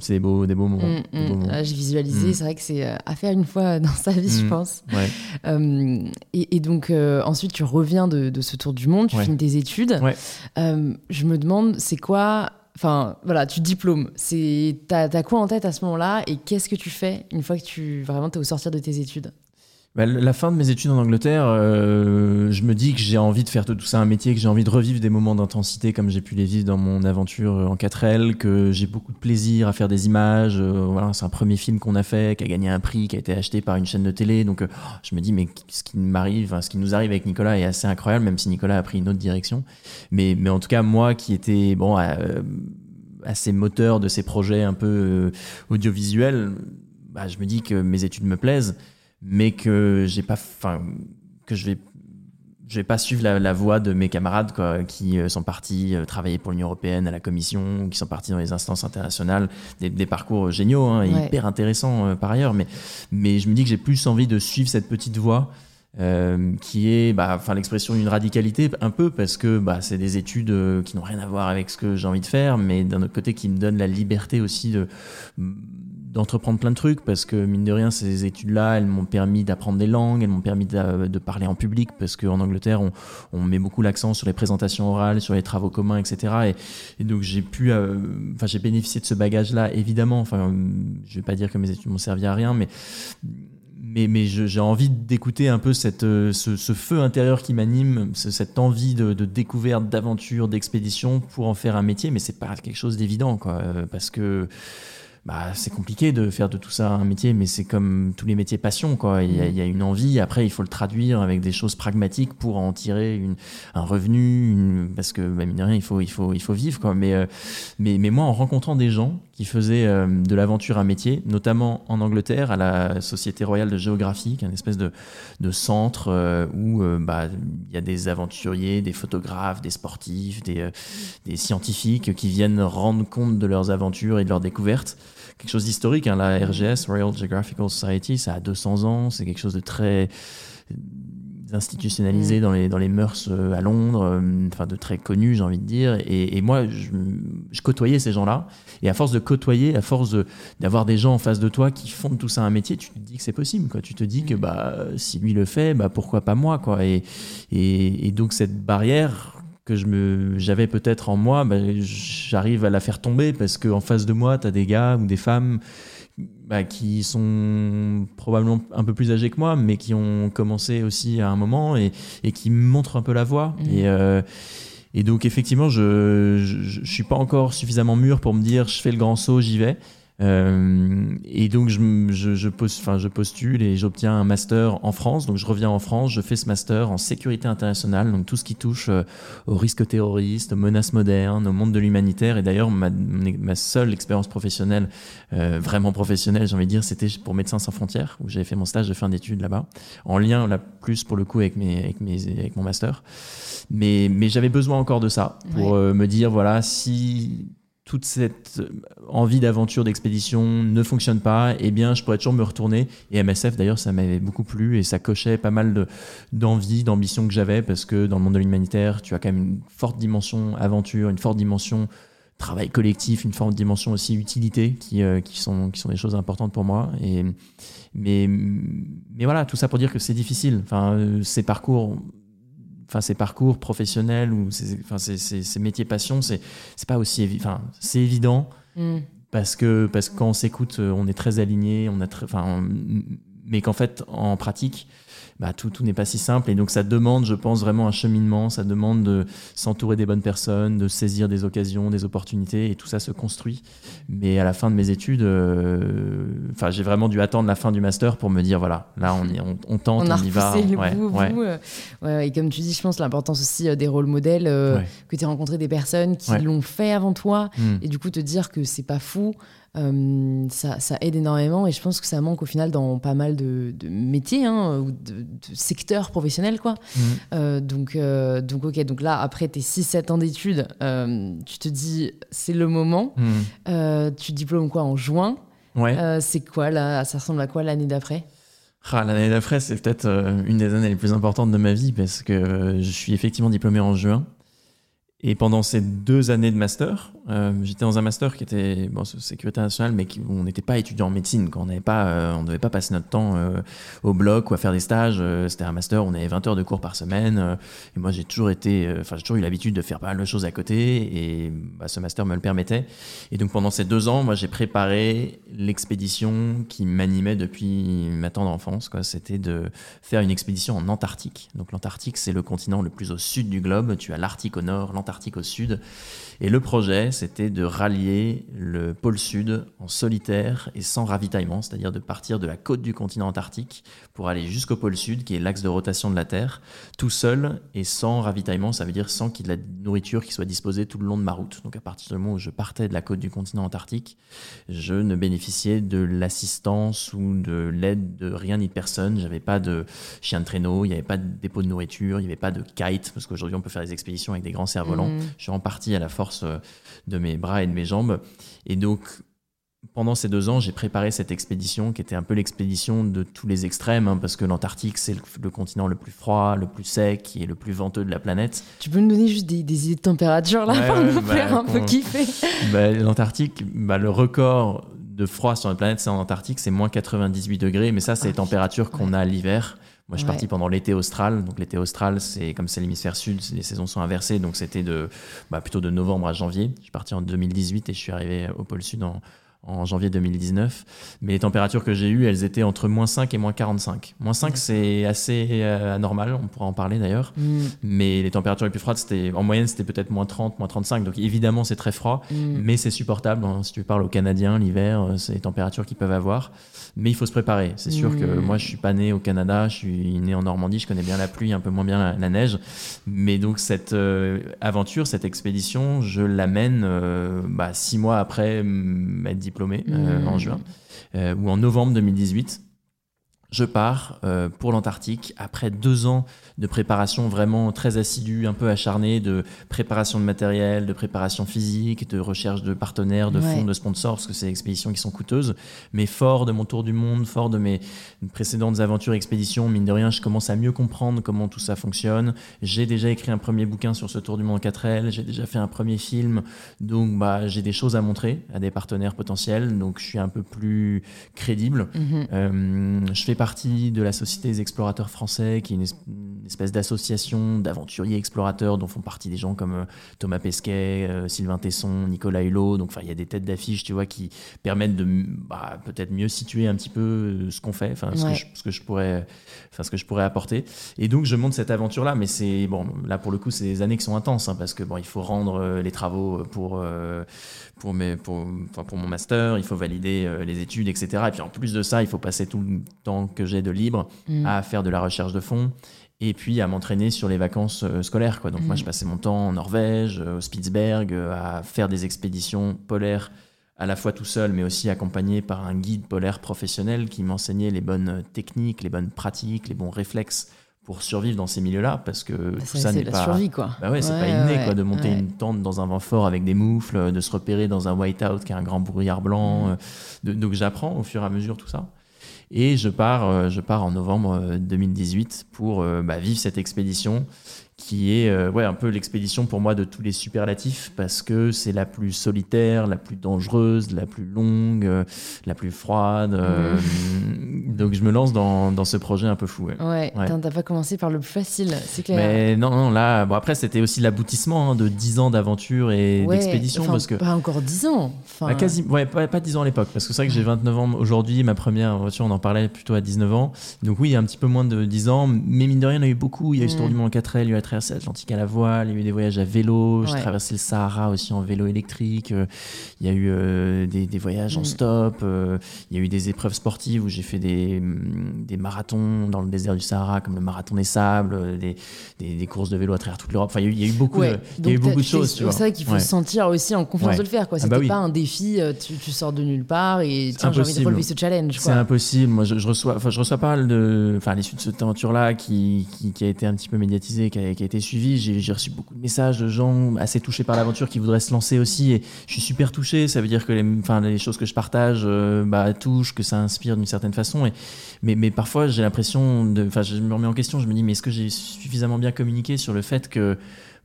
c'est beau, des beaux moments. Mm, ah, j'ai visualisé, c'est vrai que c'est euh, à faire une fois dans sa vie, je pense. et, donc, ensuite, tu reviens de, de, ce tour du monde, tu finis tes études. je me demande, c'est quoi Enfin, voilà, tu diplômes. T'as, as quoi en tête à ce moment-là et qu'est-ce que tu fais une fois que tu vraiment t'es au sortir de tes études? Bah, la fin de mes études en Angleterre, euh, je me dis que j'ai envie de faire tout ça un métier, que j'ai envie de revivre des moments d'intensité comme j'ai pu les vivre dans mon aventure en 4L, que j'ai beaucoup de plaisir à faire des images. Euh, voilà, c'est un premier film qu'on a fait, qui a gagné un prix, qui a été acheté par une chaîne de télé. Donc euh, je me dis, mais ce qui m'arrive, ce qui nous arrive avec Nicolas est assez incroyable, même si Nicolas a pris une autre direction. Mais, mais en tout cas, moi qui étais bon, assez moteur de ces projets un peu audiovisuels, bah, je me dis que mes études me plaisent mais que j'ai pas, enfin, que je vais je vais pas suivre la, voie de mes camarades quoi, qui euh, sont partis euh, travailler pour l'Union européenne à la Commission, qui sont partis dans les instances internationales, des, des parcours géniaux, hein, hyper intéressants euh, par ailleurs, mais, mais je me dis que j'ai plus envie de suivre cette petite voie qui est bah, enfin l'expression d'une radicalité un peu parce que bah, c'est des études qui n'ont rien à voir avec ce que j'ai envie de faire, mais d'un autre côté qui me donne la liberté aussi de d'entreprendre plein de trucs parce que mine de rien ces études-là elles m'ont permis d'apprendre des langues elles m'ont permis de, de, parler en public parce qu'en Angleterre on, on, met beaucoup l'accent sur les présentations orales sur les travaux communs etc et, et donc j'ai pu euh, enfin j'ai bénéficié de ce bagage là évidemment. Enfin je vais pas dire que mes études m'ont servi à rien mais mais, mais j'ai envie d'écouter un peu cette, ce, ce, feu intérieur qui m'anime, cette envie de, de découverte, d'aventure, d'expédition pour en faire un métier, mais c'est pas quelque chose d'évident, quoi, parce que bah, c'est compliqué de faire de tout ça un métier, mais c'est comme tous les métiers passion, quoi. Il y, a, il y, a, une envie, après il faut le traduire avec des choses pragmatiques pour en tirer une, un revenu, une, parce que bah, mine de rien, il faut, il faut, il faut vivre, quoi. Mais, euh, mais, mais moi, en rencontrant des gens qui faisaient euh, de l'aventure un métier, notamment en Angleterre, à la Société royale de géographie, qui est une espèce de, centre euh, où bah, il y a des aventuriers, des photographes, des sportifs, des, des scientifiques qui viennent rendre compte de leurs aventures et de leurs découvertes quelque chose d'historique. Hein. La RGS, Royal Geographical Society, ça a 200 ans. C'est quelque chose de très institutionnalisé mm. dans, les, dans les mœurs euh, à Londres, euh, enfin de très connu, j'ai envie de dire. Et, et moi, je, je, côtoyais ces gens-là. Et à force de côtoyer, à force d'avoir des gens en face de toi qui font de tout ça un métier, tu te dis que c'est possible. Quoi. Tu te dis que mm. bah, si lui le fait, bah, pourquoi pas moi quoi. Et, et, et donc cette barrière, que je me j'avais peut-être en moi, bah, j'arrive à la faire tomber parce qu'en face de moi, tu as des gars ou des femmes bah, qui sont probablement un peu plus âgés que moi, mais qui ont commencé aussi à un moment et, et qui montrent un peu la voie. Mmh. Et, euh, et donc effectivement, je, je suis pas encore suffisamment mûr pour me dire je fais le grand saut, j'y vais. Euh, et donc je, je, je, post, je postule et j'obtiens un master en France. Donc je reviens en France, je fais ce master en sécurité internationale, donc tout ce qui touche euh, aux risques terroristes, aux menaces modernes, au monde de l'humanitaire. Et d'ailleurs ma, ma seule expérience professionnelle, euh, vraiment professionnelle, j'ai envie de dire, c'était pour Médecins sans frontières, où j'avais fait mon stage de fin d'études là-bas, en lien là plus pour le coup avec mes, avec mes, avec mon master. Mais, mais j'avais besoin encore de ça pour ouais. me dire voilà si toute cette envie d'aventure, d'expédition ne fonctionne pas, eh bien, je pourrais toujours me retourner. Et MSF, d'ailleurs, ça m'avait beaucoup plu et ça cochait pas mal d'envie, d'ambition que j'avais parce que dans le monde de l'humanitaire, tu as quand même une forte dimension aventure, une forte dimension travail collectif, une forte dimension aussi utilité qui, euh, sont, qui sont des choses importantes pour moi. Mais, mais voilà, tout ça pour dire que c'est difficile. Enfin, euh, ces parcours enfin ces parcours professionnels ou ces, enfin, ces, ces, ces métiers passion, c'est c'est pas aussi évident. Enfin, c'est évident mm. parce que parce que quand on s'écoute, on est très aligné, on a très, enfin, mais qu'en fait en pratique, bah, tout, tout n'est pas si simple. Et donc, ça demande, je pense, vraiment un cheminement. Ça demande de s'entourer des bonnes personnes, de saisir des occasions, des opportunités. Et tout ça se construit. Mais à la fin de mes études, euh, j'ai vraiment dû attendre la fin du master pour me dire voilà, là, on, y, on, on tente, on, on y va. Le ouais, bout, ouais. Bout, et comme tu dis, je pense l'importance aussi euh, des rôles modèles, euh, que tu as rencontré des personnes qui l'ont fait avant toi. Mm. Et du coup, te dire que c'est pas fou. Euh, ça, ça, aide énormément et je pense que ça manque au final dans pas mal de, de métiers hein, ou de, de, secteurs professionnels quoi. Mmh. Euh, donc, euh, donc ok, donc là après tes 6-7 ans d'études, tu te dis c'est le moment. Mmh. tu diplômes quoi en juin? Ouais. C'est quoi là Ça ressemble à quoi l'année d'après? Ah, L'année d'après, c'est peut-être une des années les plus importantes de ma vie parce que je suis effectivement diplômé en juin. Et pendant ces deux années de master, euh, j'étais dans un master qui était bon, sécurité nationale, mais qui, on n'était pas étudiant en médecine. Quand on n'avait pas, euh, on devait pas passer notre temps euh, au bloc ou à faire des stages. Euh, c'était un master on avait 20 heures de cours par semaine. Et moi, j'ai toujours été, enfin, j'ai toujours eu l'habitude de faire pas mal de choses à côté. Et bah, ce master me le permettait. Et donc pendant ces deux ans, moi, j'ai préparé l'expédition qui m'animait depuis ma tendre enfance. C'était de faire une expédition en Antarctique. Donc l'Antarctique, c'est le continent le plus au sud du globe. Tu as l'Arctique au nord, l'Antarctique Antarctique au sud. Et le projet, c'était de rallier le pôle sud en solitaire et sans ravitaillement, c'est-à-dire de partir de la côte du continent antarctique pour aller jusqu'au pôle sud, qui est l'axe de rotation de la Terre, tout seul et sans ravitaillement, ça veut dire sans qu'il y ait de la nourriture qui soit disposée tout le long de ma route. Donc à partir du moment où je partais de la côte du continent antarctique, je ne bénéficiais de l'assistance ou de l'aide de rien ni de personne. J'avais pas de chien de traîneau, il n'y avait pas de dépôt de nourriture, il n'y avait pas de kite, parce qu'aujourd'hui on peut faire des expéditions avec des grands cerfs-volants. Mmh. Je suis en partie à la force de mes bras et de mes jambes. Et donc, pendant ces deux ans, j'ai préparé cette expédition qui était un peu l'expédition de tous les extrêmes, hein, parce que l'Antarctique, c'est le, le, continent le plus froid, le plus sec et le plus venteux de la planète. Tu peux nous donner juste des, des idées de température là ouais, pour nous bah, faire un peu kiffer bah, L'Antarctique, bah, le record de froid sur notre planète, c'est en Antarctique, c'est moins 98 degrés, mais ça, c'est les Ah, températures qu'on a l'hiver. Moi, je suis Ouais. parti pendant l'été austral. Donc, l'été austral, c'est comme c'est l'hémisphère sud, les saisons sont inversées. Donc, c'était de, bah, plutôt de novembre à janvier. Je suis parti en 2018 et je suis arrivé au pôle sud en, en janvier 2019. Mais les températures que j'ai eues, elles étaient entre moins 5 et moins 45. Moins 5, c'est assez euh, anormal. On pourra en parler d'ailleurs. Mm, Mais les températures les plus froides, c'était en moyenne, c'était peut-être moins 30, moins 35. Donc, évidemment, c'est très froid. mm. Mais c'est supportable. hein. Si tu parles aux Canadiens, l'hiver, euh, c'est les températures qu'ils peuvent avoir. Mais il faut se préparer. C'est sûr que Mm. moi, je suis pas né au Canada, je suis né en Normandie, je connais bien la pluie, un peu moins bien la, la neige. Mais donc, cette euh, aventure, cette expédition, je l'amène euh, bah, six mois après mm, être diplômé, euh, Mm. en juin, euh, ou en novembre 2018. Je pars pour l'Antarctique après deux ans de préparation vraiment très assidue, un peu acharnée, de préparation de matériel, de préparation physique, de recherche de partenaires, de Ouais. fonds, de sponsors, parce que c'est des expéditions qui sont coûteuses. Mais fort de mon tour du monde, fort de mes précédentes aventures expéditions, mine de rien, je commence à mieux comprendre comment tout ça fonctionne. J'ai déjà écrit un premier bouquin sur ce tour du monde en 4L, j'ai déjà fait un premier film, donc bah, j'ai des choses à montrer à des partenaires potentiels, donc je suis un peu plus crédible. Mhm. Euh, je fais partie de la Société des explorateurs français, qui est une, es- une espèce d'association d'aventuriers explorateurs dont font partie des gens comme euh, Thomas Pesquet, euh, Sylvain Tesson, Nicolas Hulot. Donc, enfin, il y a des têtes d'affiche, tu vois, qui permettent de bah, peut-être mieux situer un petit peu euh, ce qu'on fait, enfin, ce, Ouais. que je, ce que je pourrais, enfin, ce que je pourrais apporter. Et donc, je monte cette aventure-là, mais c'est bon. Là, pour le coup, c'est des années qui sont intenses, hein, parce que bon, il faut rendre les travaux pour pour mes pour, enfin, pour mon master, il faut valider les études, etc. Et puis en plus de ça, il faut passer tout le temps que j'ai de libre Mm. à faire de la recherche de fonds et puis à m'entraîner sur les vacances euh, scolaires. Quoi. Donc moi, Mm. je passais mon temps en Norvège, euh, au Spitzberg, euh, à faire des expéditions polaires à la fois tout seul, mais aussi accompagné par un guide polaire professionnel qui m'enseignait les bonnes techniques, les bonnes pratiques, les bons réflexes pour survivre dans ces milieux-là, parce que Bah, tout ça, n'est la pas... survie, quoi. Bah ouais, c'est pas inné ouais, quoi, de monter ouais. une tente dans un vent fort avec des moufles, de se repérer dans un whiteout qui a un grand brouillard blanc. Mm. de- donc j'apprends au fur et à mesure tout ça. Et je pars, euh, je pars en novembre euh, 2018 pour euh, bah, vivre cette expédition qui est euh, ouais, un peu l'expédition pour moi de tous les superlatifs parce que c'est la plus solitaire, la plus dangereuse, la plus longue, euh, la plus froide. euh, donc je me lance dans, dans ce projet un peu fou. ouais. Ouais, Ouais. Attends, t'as pas commencé par le plus facile, c'est clair. Mais non, non, là, bon, après, c'était aussi l'aboutissement hein, de 10 ans d'aventure et Ouais, d'expédition. Parce que. Pas encore 10 ans. Enfin, Bah, quasi, ouais, pas, pas 10 ans à l'époque, parce que c'est vrai que j'ai 29 ans aujourd'hui, ma première voiture, on en parlait plutôt à 19 ans. Donc oui, un petit peu moins de 10 ans, mais mine de rien, il y en a eu beaucoup. Il y a eu ce tour Mm. du monde en 4L, il y a eu la traversée atlantique à la voile, il y a eu des voyages à vélo, j'ai Ouais. traversé le Sahara aussi en vélo électrique, euh, il y a eu euh, des, des voyages en Mm. stop, euh, il y a eu des épreuves sportives où j'ai fait des, mm, des marathons dans le désert du Sahara, comme le marathon des sables, des, des, courses de vélo à travers toute l'Europe. Enfin, il y a eu, beaucoup, Ouais, de, il y a eu beaucoup de choses, c'est ça qu'il faut se sentir aussi en confiance de le faire. Ah C'était bah oui. pas un défi, tu, tu sors de nulle part et tiens, j'ai envie de relever ce challenge. C'est impossible. Moi, je, je reçois, je reçois pas mal de, enfin, à l'issue de cette aventure-là, qui, qui, qui a été un petit peu médiatisée, qui a, qui a été suivie. J'ai reçu beaucoup de messages de gens assez touchés par l'aventure qui voudraient se lancer aussi. Et je suis super touché. Ça veut dire que les, enfin, les choses que je partage, euh, bah, touchent, que ça inspire d'une certaine façon. Et, mais, mais parfois, j'ai l'impression de, enfin, je me remets en question. Je me dis, mais est-ce que j'ai suffisamment bien communiqué sur le fait que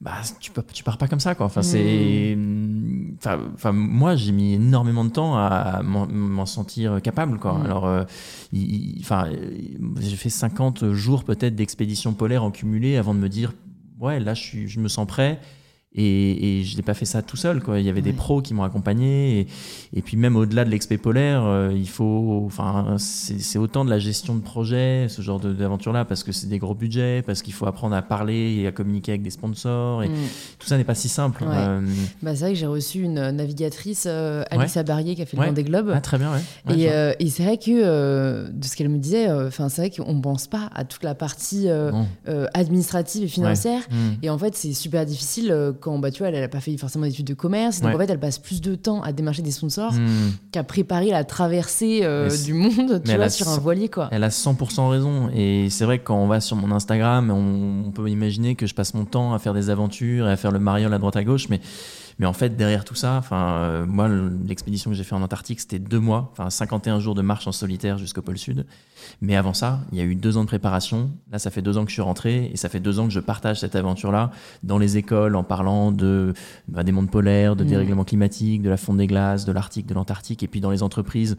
bah, tu, peux, tu pars pas comme ça quoi. Enfin, c'est, enfin, enfin, moi j'ai mis énormément de temps à m'en sentir capable quoi. Mm. Alors, euh, il- il- enfin, euh, j'ai fait 50 jours peut-être d'expédition polaire en cumulé avant de me dire ouais là je suis, je me sens prêt. Et, et je n'ai pas fait ça tout seul. Quoi. Il y avait des Ouais. pros qui m'ont accompagné. Et, et puis même au-delà de l'expé polaire, euh, il faut, enfin, c'est autant de la gestion de projet, ce genre d'aventure-là, parce que c'est des gros budgets, parce qu'il faut apprendre à parler et à communiquer avec des sponsors. Et Mm. tout ça n'est pas si simple. Ouais. Euh, Bah, c'est vrai que j'ai reçu une navigatrice, euh, Alicia Barrier, qui a fait le Ouais. Vendée Globe. ah, très bien, ouais. Ouais, Et, euh, et c'est vrai que euh, de ce qu'elle me disait, euh, enfin c'est vrai qu'on pense pas à toute la partie euh, euh, administrative et financière. Mm. Et en fait, c'est super difficile euh, quand bah, tu vois, elle n'a pas fait forcément d'études de commerce. Donc Ouais. en fait, elle passe plus de temps à démarcher des sponsors Mm. qu'à préparer la traversée euh, du monde, tu vois, sur un voilier, quoi. Elle a 100% raison. Et c'est vrai que quand on va sur mon Instagram, on, on peut imaginer que je passe mon temps à faire des aventures et à faire le mariole à droite à gauche. Mais, Mais en fait, derrière tout ça, enfin, euh, moi, l'expédition que j'ai fait en Antarctique, c'était deux mois, enfin 51 jours de marche en solitaire jusqu'au pôle Sud. Mais avant ça, il y a eu deux ans de préparation. Là, ça fait deux ans que je suis rentré et ça fait deux ans que je partage cette aventure-là dans les écoles en parlant de bah, des mondes polaires, de Mmh. dérèglement climatique, de la fonte des glaces, de l'Arctique, de l'Antarctique, et puis dans les entreprises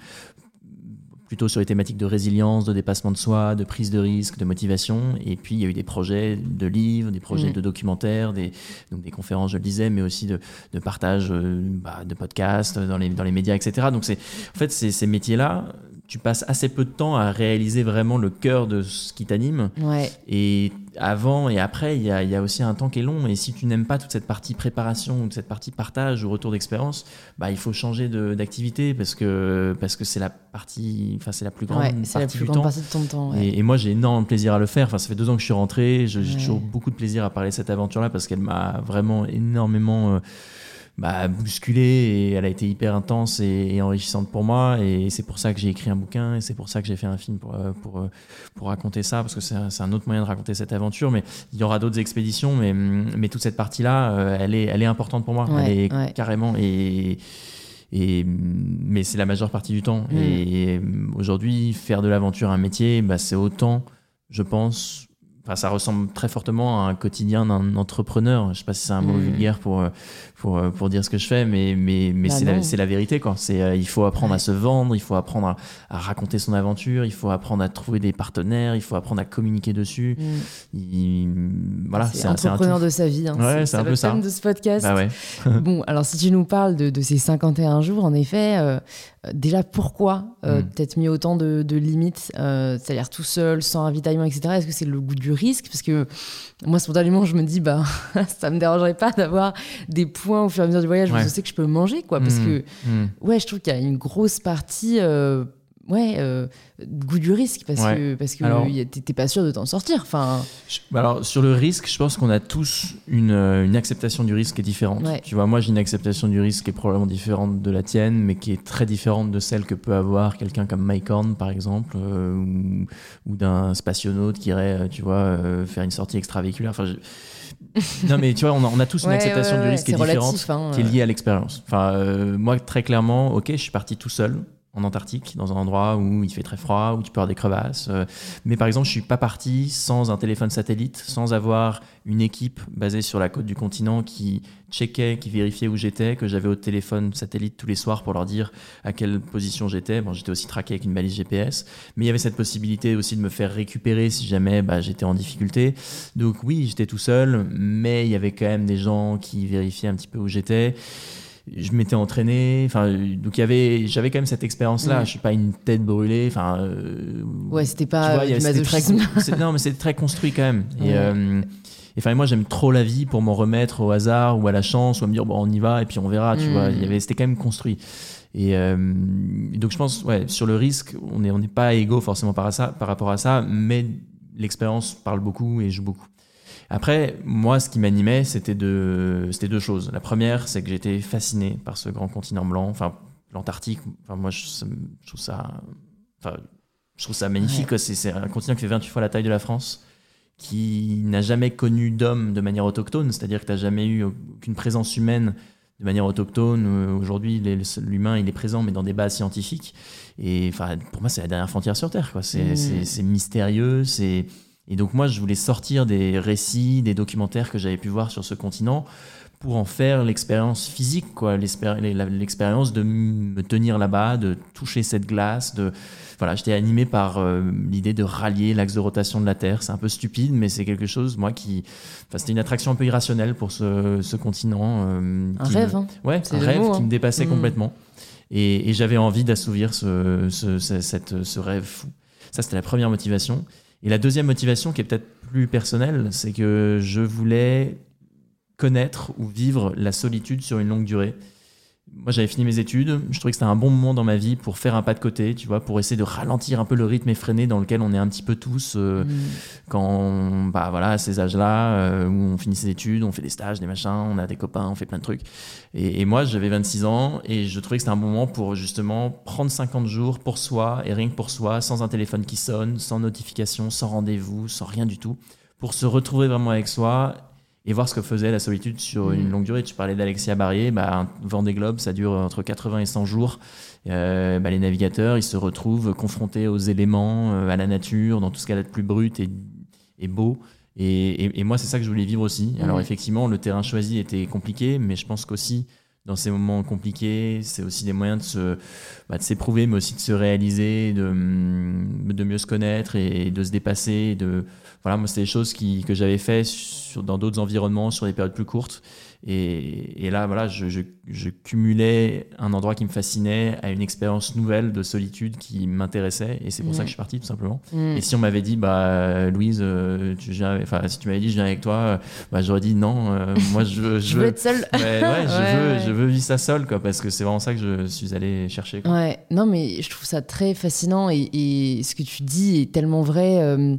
plutôt sur les thématiques de résilience, de dépassement de soi, de prise de risque, de motivation. Et puis, il y a eu des projets de livres, des projets Mm. de documentaires, des, donc des conférences, je le disais, mais aussi de, de partage euh, bah, de podcasts dans les, dans les médias, etc. Donc, en fait, ces, ces métiers-là, tu passes assez peu de temps à réaliser vraiment le cœur de ce qui t'anime. Ouais. Et avant et après, il y a, il y a aussi un temps qui est long. Et si tu n'aimes pas toute cette partie préparation ou cette partie partage ou retour d'expérience, bah, il faut changer d'activité parce que parce que c'est la partie, enfin c'est la plus grande Ouais, c'est la partie plus du grande temps. partie de ton temps. ouais. Et, et moi, j'ai énormément de plaisir à le faire. Enfin, ça fait deux ans que je suis rentré. J'ai Ouais. toujours beaucoup de plaisir à parler de cette aventure-là parce qu'elle m'a vraiment énormément euh, bah, bousculé et elle a été hyper intense et, et enrichissante pour moi. Et c'est pour ça que j'ai écrit un bouquin et c'est pour ça que j'ai fait un film pour, euh, pour, euh, pour raconter ça parce que c'est un, autre moyen de raconter cette aventure. Mais il y aura d'autres expéditions, mais, mais toute cette partie-là, euh, elle, est, elle est importante pour moi. Ouais, elle est ouais. carrément. Et, et, mais c'est la majeure partie du temps. Mm. Et aujourd'hui, faire de l'aventure un métier, bah, c'est autant, je pense. Enfin, ça ressemble très fortement à un quotidien d'un entrepreneur. Je sais pas si c'est un mot Mm. vulgaire pour, pour, euh, pour dire ce que je fais, mais, mais, mais Bah c'est la, c'est la vérité. Quoi. C'est, euh, il faut apprendre à se vendre, il faut apprendre à, à raconter son aventure, il faut apprendre à trouver des partenaires, il faut apprendre à communiquer dessus. Mm. Il- voilà, c'est c'est un, c'est un entrepreneur tout. de sa vie. hein. Ouais, c'est un le peu ça. de ce podcast. Bah ouais. bon, alors si tu nous parles de, de ces 51 jours, en effet, euh, déjà pourquoi euh, Mm. peut-être mis autant de, de limites, euh, c'est-à-dire tout seul, sans ravitaillement, etc. Est-ce que c'est le goût du risque? Parce que moi, spontanément, je me dis, bah, ça me dérangerait pas d'avoir des points au fur et à mesure du voyage Ouais. je sais que je peux manger, quoi. Parce Mm. que, Mm. ouais, je trouve qu'il y a une grosse partie. euh, Ouais, euh, goût du risque parce Ouais. que parce que Alors- t'es pas sûr de t'en sortir. Enfin, bah Alors, sur le risque, je pense qu'on a tous une, euh, une acceptation du risque qui est différente. Ouais. Tu vois, moi, j'ai une acceptation du risque qui est probablement différente de la tienne, mais qui est très différente de celle que peut avoir quelqu'un comme Mike Horn, par exemple, euh, ou, ou d'un spationaute qui irait, tu vois, euh, faire une sortie extravéhiculaire. Enfin, je- non, mais tu vois, on a, on a tous une ouais, acceptation ouais, du risque qui est différente hein, qui est euh. lié à l'expérience. Enfin, euh, moi, très clairement, ok, je suis parti tout seul en Antarctique, dans un endroit où il fait très froid, où tu peux avoir des crevasses. euh, mais par exemple, je suis pas parti sans un téléphone satellite, sans avoir une équipe basée sur la côte du continent qui checkait, qui vérifiait où j'étais, que j'avais au téléphone satellite tous les soirs pour leur dire à quelle position j'étais. Bon, j'étais aussi traqué avec une balise GPS, mais il y avait cette possibilité aussi de me faire récupérer si jamais bah, j'étais en difficulté. Donc oui, j'étais tout seul, mais il y avait quand même des gens qui vérifiaient un petit peu où j'étais. Je m'étais entraîné, enfin, donc il y avait, j'avais quand même cette expérience-là. Mm. Je suis pas une tête brûlée, enfin. euh, Ouais, c'était pas vois, du c'était très masochisme. c'est- non, mais c'est très construit quand même. Et, euh, et enfin, moi, j'aime trop la vie pour m'en remettre au hasard ou à la chance ou à me dire bon, on y va et puis on verra. Tu Mm. vois, il y avait, c'était quand même construit. Et euh, donc, je pense, ouais, sur le risque, on n'est on n'est pas égaux forcément par, à ça, par rapport à ça, mais l'expérience parle beaucoup et joue beaucoup. Après, moi, ce qui m'animait, c'était de, c'était deux choses. La première, c'est que j'étais fasciné par ce grand continent blanc, enfin l'Antarctique. Enfin, moi, je, trouve ça, enfin, je trouve ça magnifique. Ouais. C'est, un continent qui fait 28 fois la taille de la France, qui n'a jamais connu d'homme de manière autochtone, c'est-à-dire que tu n'as jamais eu aucune présence humaine de manière autochtone. Euh, Aujourd'hui, l'humain, il est présent, mais dans des bases scientifiques. Et enfin, pour moi, c'est la dernière frontière sur Terre. Quoi. C'est, Mm. c'est mystérieux. C'est... Et donc, moi, je voulais sortir des récits, des documentaires que j'avais pu voir sur ce continent pour en faire l'expérience physique, quoi, l'expérience de me tenir là-bas, de toucher cette glace, de voilà, j'étais animé par euh, l'idée de rallier l'axe de rotation de la Terre. C'est un peu stupide, mais c'est quelque chose, moi, qui, enfin, c'était une attraction un peu irrationnelle pour ce, ce continent. euh, Un qui me- rêve, hein. Ouais, un rêve mot, qui hein. me dépassait Mm. complètement. Et, et j'avais envie d'assouvir ce, ce, ce- cette- ce rêve fou. Ça, c'était la première motivation. Et la deuxième motivation, qui est peut-être plus personnelle, c'est que je voulais connaître ou vivre la solitude sur une longue durée. Moi, j'avais fini mes études. Je trouvais que c'était un bon moment dans ma vie pour faire un pas de côté, tu vois, pour essayer de ralentir un peu le rythme effréné dans lequel on est un petit peu tous euh, Mm. quand, bah voilà, à ces âges-là, euh, où on finit ses études, on fait des stages, des machins, on a des copains, on fait plein de trucs. Et, et moi, j'avais 26 ans et je trouvais que c'était un bon moment pour justement prendre 50 jours pour soi et rien que pour soi, sans un téléphone qui sonne, sans notification, sans rendez-vous, sans rien du tout, pour se retrouver vraiment avec soi et voir ce que faisait la solitude sur une Mm. longue durée. Tu parlais d'Alexia Barrier, bah, un Vendée Globe, ça dure entre 80 et 100 jours. Euh, bah, les navigateurs, ils se retrouvent confrontés aux éléments, euh, à la nature, dans tout ce qu'elle a de plus brut et, et beau. Et, et- et moi, c'est ça que je voulais vivre aussi. Alors Mhm. effectivement, le terrain choisi était compliqué, mais je pense qu'aussi, dans ces moments compliqués, c'est aussi des moyens de se, bah, de s'éprouver, mais aussi de se réaliser, de, hum, de mieux se connaître et de se dépasser. De, voilà, moi, c'était des choses qui, que j'avais fait sur, dans d'autres environnements, sur des périodes plus courtes. Et, et là, voilà, je, je- je cumulais un endroit qui me fascinait à une expérience nouvelle de solitude qui m'intéressait. Et c'est pour ça que je suis parti, tout simplement. Mm. Et si on m'avait dit, bah, Louise, euh, tu viens, enfin, si tu m'avais dit, je viens avec toi, euh, bah, j'aurais dit non. euh, moi, je veux, Je veux être seule. Ouais, ouais, veux, je veux vivre ça seul, quoi, parce que c'est vraiment ça que je suis allé chercher. quoi. Ouais, non, mais je trouve ça très fascinant et, et ce que tu dis est tellement vrai. euh,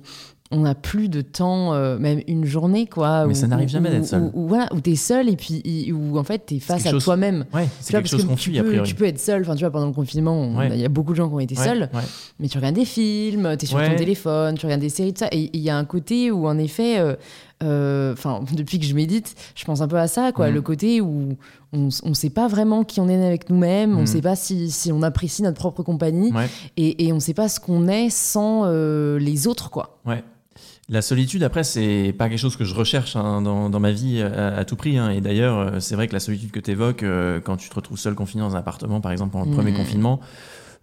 on n'a plus de temps, euh, même une journée, quoi. Mais où- ça n'arrive jamais d'être seul. Où, où, voilà, où t'es seul et puis où en fait t'es face à chose- toi-même. Ouais, c'est quelque chose qu'on fuit, a priori. tu peux être seul. Enfin, tu vois, pendant le confinement, on- il Ouais. y a beaucoup de gens qui ont été Ouais, seuls. Mais tu regardes des films, tu es sur ton téléphone, tu regardes des séries, tout ça. Et il y a un côté où, en effet, euh, euh, enfin, depuis que je médite, je pense un peu à ça, quoi. Mhm. Le côté où on ne sait pas vraiment qui on est avec nous-mêmes, on ne Mhm. sait pas si, si on apprécie notre propre compagnie, et, et on ne sait pas ce qu'on est sans les autres, quoi. Ouais. La solitude, après, c'est pas quelque chose que je recherche hein, dans, dans ma vie à, à tout prix. hein. Et d'ailleurs, euh, c'est vrai que la solitude que tu évoques, quand tu te retrouves seul confiné dans un appartement, par exemple, pendant le premier Mhm. confinement,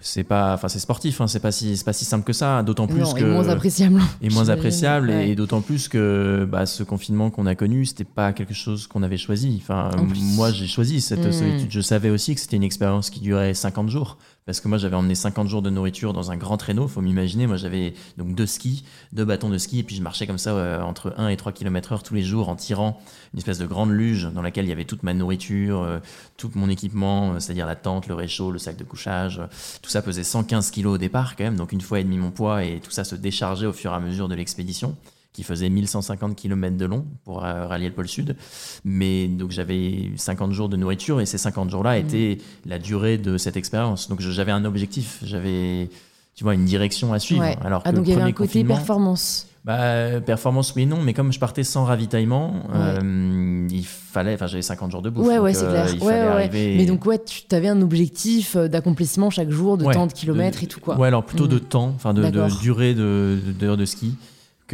c'est pas, enfin, c'est sportif. Hein, c'est pas si, c'est pas si simple que ça. D'autant plus que et moins appréciable. et moins appréciable Ouais. et d'autant plus que bah, ce confinement qu'on a connu c'était pas quelque chose qu'on avait choisi enfin En moi j'ai choisi cette Mm. solitude je savais aussi que c'était une expérience qui durait 50 jours parce que moi j'avais emmené 50 jours de nourriture dans un grand traîneau faut m'imaginer. Moi j'avais donc deux skis deux bâtons de ski et puis je marchais comme ça euh, entre 1 et 3 km heure tous les jours en tirant une espèce de grande luge dans laquelle il y avait toute ma nourriture euh, tout mon équipement euh, c'est-à-dire la tente le réchaud le sac de couchage tout ça pesait 115 kilos au départ quand même, donc une fois et demi mon poids et tout ça se déchargeait au fur et à mesure de l'expédition qui faisait 1150 km de long pour euh, rallier le pôle sud. Mais donc j'avais 50 jours de nourriture et ces 50 jours-là Mhm. étaient la durée de cette expérience. Donc j'avais un objectif, j'avais tu vois une direction à suivre. Ouais. Alors que Ah, donc il y avait un côté performance. bah, performance oui et non, mais comme je partais sans ravitaillement, Ouais. euh, il fallait, enfin j'avais 50 jours de bouffe. Ouais, ouais, c'est euh, clair. Il Ouais, arriver. Mais donc, ouais, tu avais un objectif d'accomplissement chaque jour, de tant de kilomètres de- et tout, quoi. Ouais, alors plutôt de Mhm. temps, enfin de, durée de, de- de ski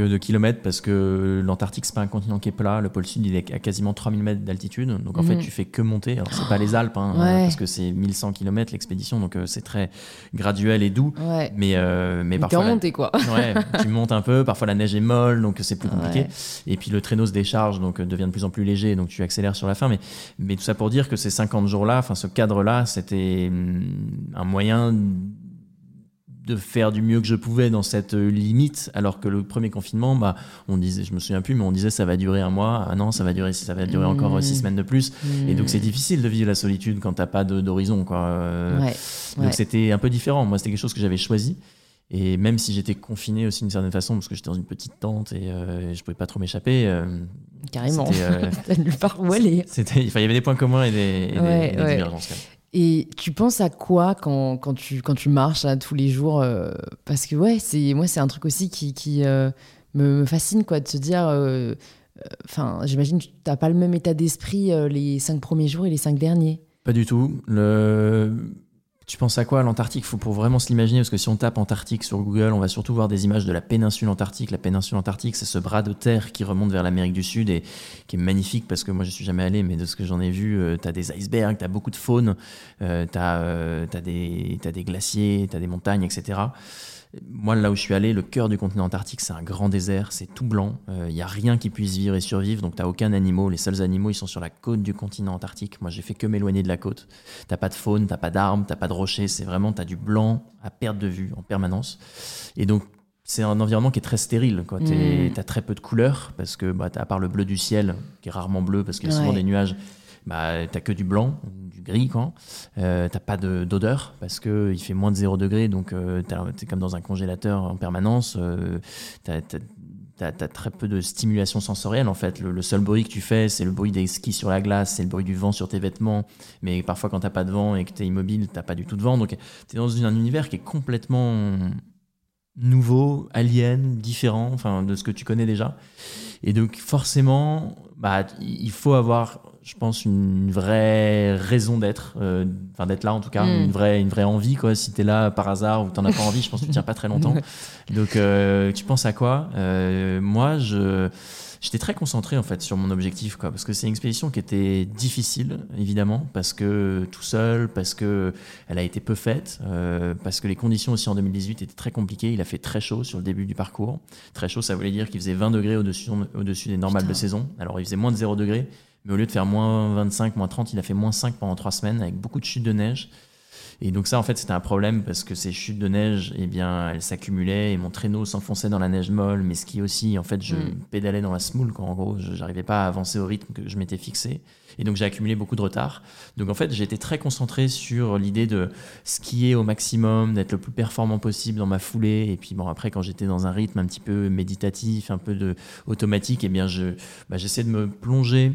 que de kilomètres parce que l'Antarctique c'est pas un continent qui est plat, le pôle sud il est à quasiment 3000 mètres d'altitude donc en fait tu fais que monter, alors c'est pas les Alpes hein, Ouais. parce que c'est 1100 km l'expédition donc euh, c'est très graduel et doux Ouais. mais, euh, mais parfois la- quoi. ouais, tu montes un peu, parfois la neige est molle, donc c'est plus compliqué. Et puis le traîneau se décharge, donc euh, devient de plus en plus léger, donc tu accélères sur la fin. Mais, mais tout ça pour dire que ces 50 jours-là, enfin ce cadre-là, c'était hum, un moyen de faire du mieux que je pouvais dans cette euh, limite, alors que le premier confinement, bah, on disait, je me souviens plus, mais on disait ça va durer un mois, ah non, ça va durer, ça va durer encore euh, Mmh. six semaines de plus. Et donc c'est Hmm. difficile de vivre la solitude quand t'as pas d'horizon, quoi. Euh, Ouais. donc Ouais. c'était un peu différent. Moi, c'était quelque chose que j'avais choisi. Et même si j'étais confiné aussi d'une certaine façon, parce que j'étais dans une petite tente et euh, je pouvais pas trop m'échapper, euh, Carrément. c'était, T'as nulle part où aller. c'était, enfin, il y avait des points communs et des, et des- et des divergences. quand même. Et tu penses à quoi quand, tu, marches tous les jours euh, Parce que ouais, moi c'est un truc aussi qui, euh, me, fascine quoi, de se dire. euh, Enfin, j'imagine que tu n'as pas le même état d'esprit les cinq premiers jours et les cinq derniers. Pas du tout. Tu penses à quoi l'Antarctique? Faut pour vraiment se l'imaginer parce que si on tape Antarctique sur Google, on va surtout voir des images de la péninsule antarctique. La péninsule antarctique, c'est ce bras de terre qui remonte vers l'Amérique du Sud et qui est magnifique parce que moi je suis jamais allé, mais de ce que j'en ai vu, tu as des icebergs, tu as beaucoup de faune, euh, tu as, des, t'as des glaciers, tu as des montagnes, etc. Moi, là où je suis allé, le cœur du continent antarctique, c'est un grand désert, c'est tout blanc. Il n'y a rien qui puisse vivre et survivre, donc tu aucun animal. Les seuls animaux, ils sont sur la côte du continent antarctique. Moi, j'ai fait que m'éloigner de la côte. T'as pas de faune, t'as pas d'arbres, t'as pas de rochers. C'est vraiment, t'as du blanc à perte de vue en permanence. Et donc, c'est un environnement qui est très stérile. Tu Mm. as très peu de couleurs, parce que, bah, à part le bleu du ciel, qui est rarement bleu, parce qu'il y a souvent des nuages, bah, t'as que du blanc, gris, quoi. Euh, t'as pas de- d'odeur, parce qu'il fait moins de 0 degré, donc euh, t'es comme dans un congélateur en permanence. Euh, t'as- t'as- T'as as très peu de stimulation sensorielle en fait. Le, le seul bruit que tu fais, c'est le bruit des skis sur la glace, c'est le bruit du vent sur tes vêtements. Mais parfois, quand t'as pas de vent et que t'es immobile, t'as pas du tout de vent. Donc, t'es dans un univers qui est complètement nouveau, alien, différent, enfin de ce que tu connais déjà. Et donc forcément, bah, il faut avoir, je pense, une vraie raison d'être, euh, enfin d'être là en tout cas, Mm. une vraie, une vraie envie quoi. Si t'es là par hasard ou t'en as pas envie, je pense que tu tiens pas très longtemps. Donc euh, tu penses à quoi? Euh, Moi, je J'étais très concentré en fait sur mon objectif, quoi, parce que c'est une expédition qui était difficile, évidemment, parce que tout seul, parce que elle a été peu faite, euh, parce que les conditions aussi en 2018 étaient très compliquées. Il a fait très chaud sur le début du parcours. Très chaud, ça voulait dire qu'il faisait 20 degrés au-dessus au-dessus des normales Putain. de saison. Alors il faisait moins de 0 degrés, mais au lieu de faire moins 25, moins 30, il a fait moins 5 pendant 3 semaines avec beaucoup de chutes de neige. Et donc ça, en fait, c'était un problème parce que ces chutes de neige, eh bien, elles s'accumulaient et mon traîneau s'enfonçait dans la neige molle, mais ski aussi. En fait, je Mm. pédalais dans la smoule, quand en gros, je n'arrivais pas à avancer au rythme que je m'étais fixé. Et donc, j'ai accumulé beaucoup de retard. Donc, en fait, été très concentré sur l'idée de skier au maximum, d'être le plus performant possible dans ma foulée. Et puis, bon, après, quand j'étais dans un rythme un petit peu méditatif, un peu de automatique, eh bien, je, bah, j'essaie de me plonger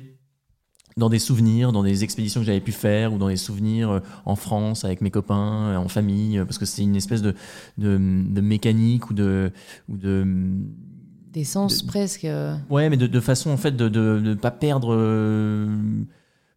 dans des souvenirs, dans des expéditions que j'avais pu faire ou dans des souvenirs euh, en France avec mes copains, euh, en famille, euh, parce que c'est une espèce de, de, de mécanique ou de, ou de D'essence De- presque. ouais, mais de, de façon en fait de de ne pas perdre, euh,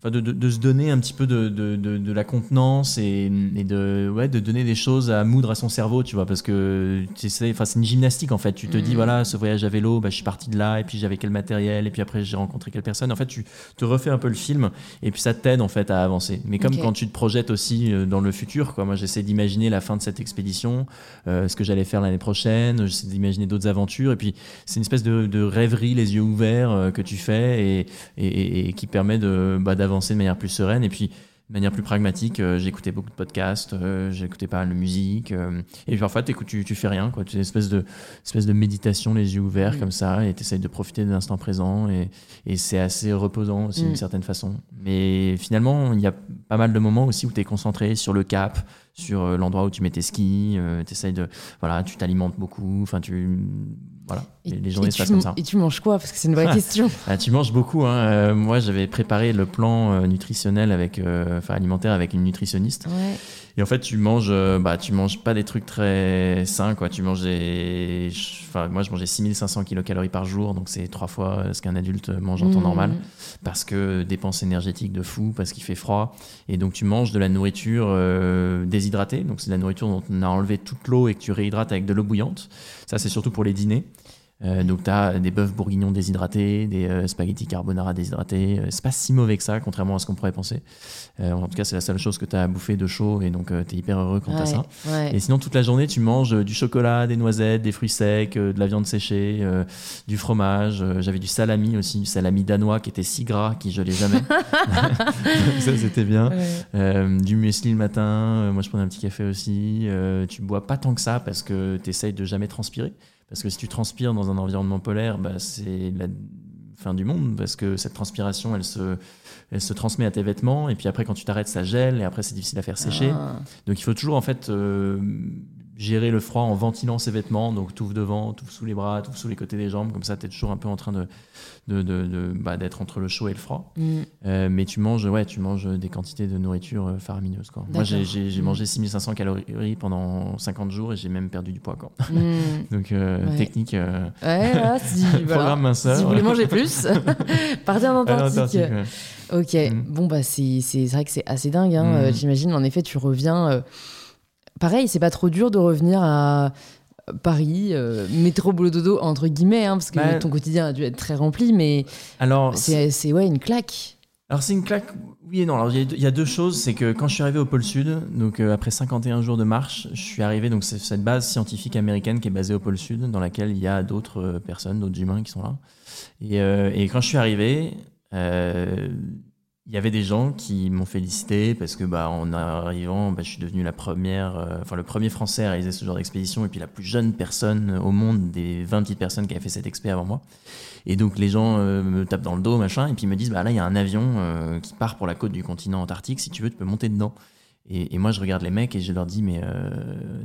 enfin de, de, de se donner un petit peu de, de, de, de la contenance et, et de ouais de donner des choses à moudre à son cerveau, tu vois, parce que c'est une gymnastique en fait. Tu te dis Mhm. voilà, ce voyage à vélo, bah, je suis parti de là et puis j'avais quel matériel et puis après j'ai rencontré quelle personne. En fait, tu te refais un peu le film et puis ça t'aide en fait à avancer. Mais comme quand tu te projettes aussi euh, dans le futur, quoi. Moi, j'essaie d'imaginer la fin de cette expédition, euh, ce que j'allais faire l'année prochaine. J'essaie d'imaginer d'autres aventures et puis c'est une espèce de, de rêverie, les yeux ouverts, euh, que tu fais et, et, et- et qui permet de, bah, d'avancer de manière plus sereine. Et puis, de manière plus pragmatique, euh, j'écoutais beaucoup de podcasts, euh, j'écoutais pas mal de musique. euh, et puis parfois, tu, tu fais rien. Quoi. Tu une espèce de, espèce de méditation, les yeux ouverts Mm. comme ça, et tu essayes de profiter de l'instant présent. Et, et c'est assez reposant aussi Mm. d'une certaine façon. Mais finalement, il y a pas mal de moments aussi où tu es concentré sur le cap, sur euh, l'endroit où tu mets tes skis. tu essayes de. Voilà, tu t'alimentes beaucoup. Enfin, tu. Voilà, Et, les, journées se passent comme ça. et tu manges quoi? Parce que c'est une vraie Ah. question. Ah, tu manges beaucoup. Hein. Euh, moi, j'avais préparé le plan euh, nutritionnel avec, euh, enfin alimentaire avec une nutritionniste. Ouais. Et en fait, tu manges, euh, bah, tu manges pas des trucs très sains, quoi. Tu manges des, enfin, moi, je mangeais 6500 kilocalories par jour, donc c'est trois fois ce qu'un adulte mange en temps Mmh. normal, parce que dépenses énergétiques de fou, parce qu'il fait froid, et donc tu manges de la nourriture euh, déshydratée. Donc c'est de la nourriture dont on a enlevé toute l'eau et que tu réhydrates avec de l'eau bouillante. Ça, c'est surtout pour les dîners. Euh, donc tu as des bœufs bourguignons déshydratés, des euh, spaghettis carbonara déshydratés. Euh, c'est pas si mauvais que ça, contrairement à ce qu'on pourrait penser. Euh, en tout cas, c'est la seule chose que tu as à bouffer de chaud et donc tu es hyper heureux quand tu Ouais, ça. ouais. Et sinon, toute la journée, tu manges euh, du chocolat, des noisettes, des fruits secs, euh, de la viande séchée, euh, du fromage. Euh, J'avais du salami aussi, du salami danois qui était si gras qu'il gelait jamais. ça, c'était bien. Ouais. Euh, du muesli le matin, euh, moi je prenais un petit café aussi. Euh, tu bois pas tant que ça parce que tu essayes de jamais transpirer. Parce que si tu transpires dans un environnement polaire, bah, c'est la fin du monde parce que cette transpiration elle se, elle se transmet à tes vêtements et puis après quand tu t'arrêtes ça gèle et après c'est difficile à faire sécher. Ah. Donc il faut toujours en fait euh, gérer le froid en ventilant ses vêtements. Donc tout devant, tout sous les bras, tout sous les côtés des jambes. Comme ça, tu es toujours un peu en train de, de, de- de- bah, d'être entre le chaud et le froid. Mm. Euh, mais tu manges, ouais, tu manges des quantités de nourriture euh, faramineuses. Quoi. Moi, j'ai, j'ai- j'ai Mm. mangé 6500 calories pendant 50 jours et j'ai même perdu du poids. Quoi. Mm. Donc euh, Ouais. technique. euh, Ouais, voilà, si, voilà. Programme minceur. Si vous voulez manger plus, partez en Antarctique. ouais. Ok, Mm. bon bah c'est c'est vrai que c'est assez dingue. Hein. J'imagine en effet tu reviens. Euh, Pareil, c'est pas trop dur de revenir à Paris, euh, métro boulot dodo entre guillemets, hein, parce que Bah, ton quotidien a dû être très rempli, mais Alors, c'est ouais une claque. Alors c'est une claque, oui et non. Alors il y a deux- il y, a deux choses, c'est que quand je suis arrivé au pôle Sud, donc euh, après 51 jours de marche, je suis arrivé donc c'est cette base scientifique américaine qui est basée au pôle Sud, dans laquelle il y a d'autres euh, personnes, d'autres humains qui sont là. Et, euh, et quand je suis arrivé, euh, il y avait des gens qui m'ont félicité parce que bah en arrivant, bah, je suis devenu la première, euh, enfin le premier Français à réaliser ce genre d'expédition et puis la plus jeune personne au monde des 20 petites personnes qui avaient fait cette expé avant moi. Et donc les gens euh, me tapent dans le dos, machin, et puis me disent bah là il y a un avion euh, qui part pour la côte du continent antarctique. Si tu veux, tu peux monter dedans. Et, et moi je regarde les mecs et je leur dis mais euh,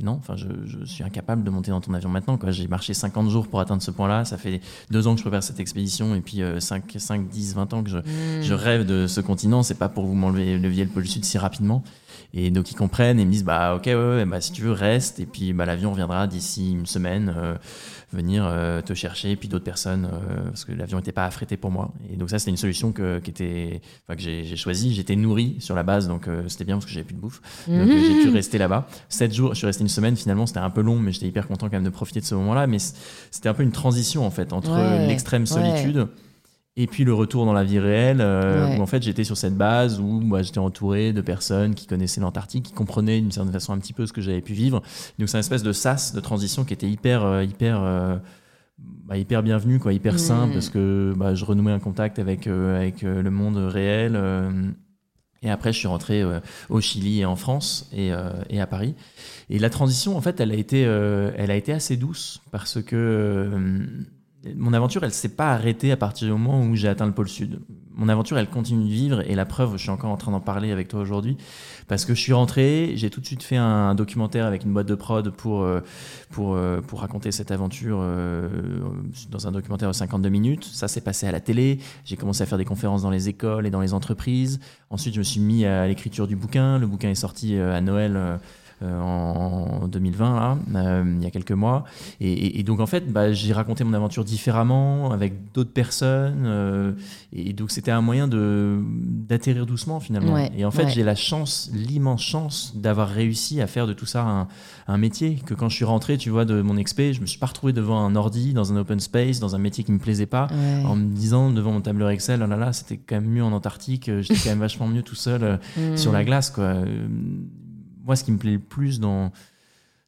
non, enfin je, je suis incapable de monter dans ton avion maintenant. Quoi. J'ai marché 50 jours pour atteindre ce point-là. Ça fait deux ans que je prépare cette expédition et puis euh, 5, 5, 10, 20 ans que je, Mm. je rêve de ce continent. C'est pas pour vous m'enlever levier le pôle sud si rapidement. Et donc ils comprennent et me disent bah ok ouais, ouais bah si tu veux reste et puis bah l'avion viendra d'ici une semaine euh, venir euh, te chercher et puis d'autres personnes euh, parce que l'avion n'était pas affrété pour moi. Et donc ça c'était une solution que, qui était enfin, que j'ai choisi. J'étais nourri sur la base donc c'était bien parce que j'avais plus de bouffe. Donc j'ai pu rester là-bas. Sept jours, je suis resté une semaine finalement c'était un peu long mais j'étais hyper content quand même de profiter de ce moment-là. Mais c'était un peu une transition en fait entre l'extrême solitude et puis le retour dans la vie réelle, euh, où en fait j'étais sur cette base où moi j'étais entouré de personnes qui connaissaient l'Antarctique, qui comprenaient d'une certaine façon un petit peu ce que j'avais pu vivre. Donc c'est une espèce de sas, de transition qui était hyper, euh, hyper, euh, bah, hyper bienvenue, quoi, hyper simple, parce que bah, je renouais un contact avec, avec le monde réel. et après je suis rentré au Chili et en France et, et, à Paris. Et la transition, en fait, elle a été, elle a été assez douce parce que mon aventure, elle s'est pas arrêtée à partir du moment où j'ai atteint le pôle sud. Mon aventure, elle continue de vivre et la preuve, je suis encore en train d'en parler avec toi aujourd'hui parce que je suis rentré, j'ai tout de suite fait un documentaire avec une boîte de prod pour euh, pour euh, pour raconter cette aventure euh, dans un documentaire de 52 minutes. Ça s'est passé à la télé. J'ai commencé à faire des conférences dans les écoles et dans les entreprises. Ensuite, je me suis mis à l'écriture du bouquin. Le bouquin est sorti à Noël en 2020, là, euh, il y a quelques mois. Et, donc, en fait, bah, j'ai raconté mon aventure différemment, avec d'autres personnes. Euh, et donc, c'était un moyen d'atterrir doucement, finalement. et en fait, j'ai la chance, l'immense chance d'avoir réussi à faire de tout ça un, un, métier. Que quand je suis rentré, tu vois, de mon expé, je me suis pas retrouvé devant un ordi, dans un open space, dans un métier qui me plaisait pas, en me disant devant mon tableur Excel, oh là là, c'était quand même mieux en Antarctique, j'étais quand même vachement mieux tout seul sur la glace, quoi moi, ce qui me plaît le plus dans,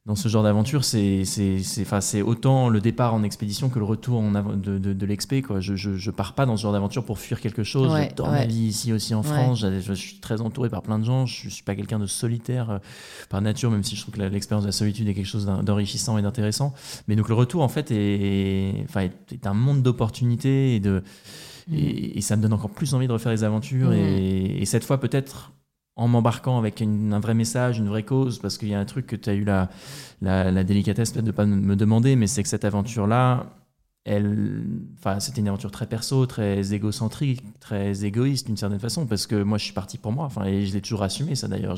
dans ce genre d'aventure, c'est autant le départ en expédition que le retour en de, de, de l'expé. Je, je, je, pars pas dans ce genre d'aventure pour fuir quelque chose. Ouais, J'adore ma vie ici aussi en France. Je, suis très entouré par plein de gens. Je suis pas quelqu'un de solitaire euh, par nature, même si je trouve que l'expérience de la solitude est quelque chose d'enrichissant et d'intéressant. Mais donc le retour, en fait, est, est un monde d'opportunités et, de, mm. et, ça me donne encore plus envie de refaire les aventures. Mm. Et, et cette fois, peut-être en m'embarquant avec un vrai message, une vraie cause, parce qu'il y a un truc que tu as eu la, la, délicatesse de ne pas me demander, mais c'est que cette aventure-là, elle, c'était une aventure très perso, très égocentrique, très égoïste d'une certaine façon, parce que moi, je suis parti pour moi, et je l'ai toujours assumé, ça d'ailleurs.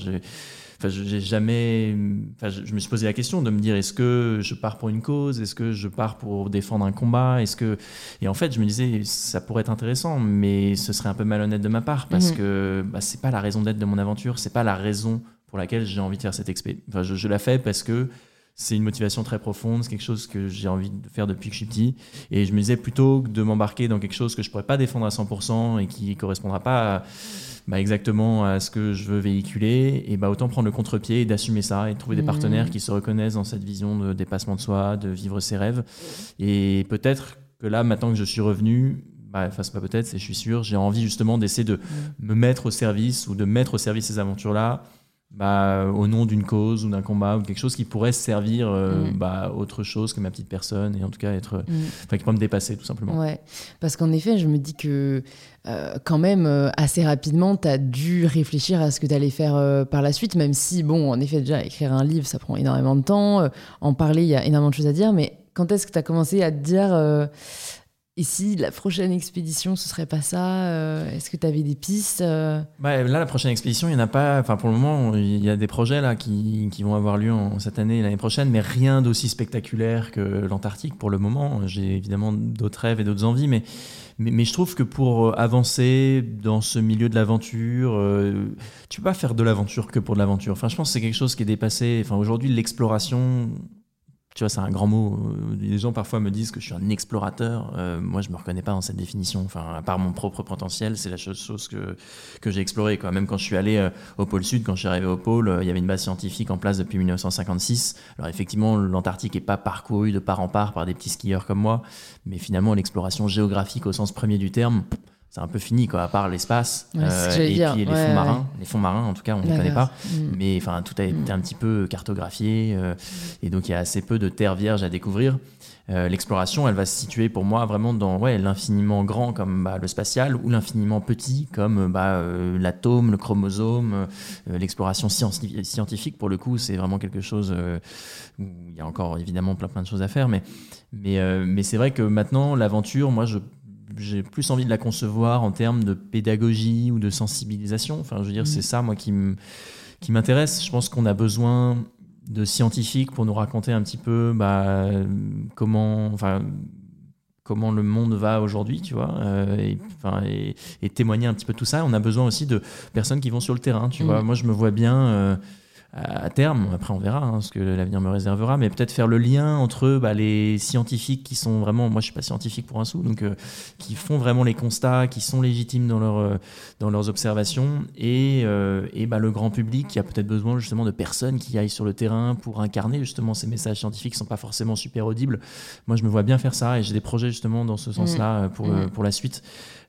Enfin, j'ai jamais. Enfin, je, me suis posé la question de me dire est-ce que je pars pour une cause? Est-ce que je pars pour défendre un combat? Est-ce que et en fait, je me disais ça pourrait être intéressant, mais ce serait un peu malhonnête de ma part parce mhm. que bah, c'est pas la raison d'être de mon aventure, c'est pas la raison pour laquelle j'ai envie de faire cette expé. Enfin, je, la fais parce que c'est une motivation très profonde, c'est quelque chose que j'ai envie de faire depuis que je suis petit. Et je me disais plutôt que de m'embarquer dans quelque chose que je pourrais pas défendre à 100% et qui correspondra pas à bah, exactement à ce que je veux véhiculer, et bah, autant prendre le contre-pied et d'assumer ça et de trouver des mmh. partenaires qui se reconnaissent dans cette vision de dépassement de soi, de vivre ses rêves. Et peut-être que là, maintenant que je suis revenu, bah, enfin, pas peut-être, c'est je suis sûr, j'ai envie justement d'essayer de mmh. me mettre au service ou de mettre au service ces aventures-là bah, au nom d'une cause ou d'un combat ou quelque chose qui pourrait servir euh, mm. bah, autre chose que ma petite personne et en tout cas être mm. enfin qui pourrait me dépasser tout simplement ouais parce qu'en effet je me dis que euh, quand même euh, assez rapidement tu as dû réfléchir à ce que tu allais faire par la suite même si bon en effet déjà écrire un livre ça prend énormément de temps en parler il y a énormément de choses à dire mais quand est-ce que tu as commencé à te dire et si la prochaine expédition, ce serait pas ça euh, Est-ce que tu avais des pistes euh bah, Là, la prochaine expédition, il n'y en a pas. Enfin, pour le moment, il y a des projets là qui, vont avoir lieu cette année et l'année prochaine, mais rien d'aussi spectaculaire que l'Antarctique pour le moment. J'ai évidemment d'autres rêves et d'autres envies, mais, je trouve que pour avancer dans ce milieu de l'aventure, euh, tu peux pas faire de l'aventure que pour de l'aventure. Enfin, je pense que c'est quelque chose qui est dépassé. Enfin, aujourd'hui, l'exploration, tu vois, c'est un grand mot. Les gens parfois me disent que je suis un explorateur. Euh, moi, je me reconnais pas dans cette définition. Enfin, à part mon propre potentiel, c'est la chose que, que j'ai explorée. Quoi. Même quand je suis allé euh, au pôle Sud, quand je suis arrivé au pôle, euh, il y avait une base scientifique en place depuis 1956. Alors effectivement, l'Antarctique n'est pas parcouru de part en part par des petits skieurs comme moi, mais finalement, l'exploration géographique au sens premier du terme, c'est un peu fini quoi à part l'espace euh, et puis les fonds marins. Les fonds marins en tout cas on ne connaît pas. Mm. mais enfin tout a été un petit peu cartographié euh, et donc il y a assez peu de terres vierges à découvrir. Euh, l'exploration elle va se situer pour moi vraiment dans ouais l'infiniment grand comme bah, le spatial ou l'infiniment petit comme bah, l'atome le chromosome. L'exploration scientifique pour le coup c'est vraiment quelque chose où il y a encore évidemment plein plein de choses à faire mais mais, mais c'est vrai que maintenant l'aventure moi je j'ai plus envie de la concevoir en termes de pédagogie ou de sensibilisation. Enfin, je veux dire, c'est mm. ça, moi, qui m'intéresse. Je pense qu'on a besoin de scientifiques pour nous raconter un petit peu bah, comment, enfin, comment le monde va aujourd'hui, tu vois, euh, et, enfin, et, et, témoigner un petit peu de tout ça. On a besoin aussi de personnes qui vont sur le terrain, tu Mm. vois. Moi, je me vois bien. euh, à terme, après on verra hein, ce que l'avenir me réservera, mais peut-être faire le lien entre bah, les scientifiques qui sont vraiment, moi je suis pas scientifique pour un sou, donc euh, qui font vraiment les constats, qui sont légitimes dans, leur, euh, dans leurs observations, et, euh, et bah, le grand public qui a peut-être besoin justement de personnes qui aillent sur le terrain pour incarner justement ces messages scientifiques qui sont pas forcément super audibles. Moi je me vois bien faire ça, et j'ai des projets justement dans ce sens-là euh, pour, euh, pour la suite.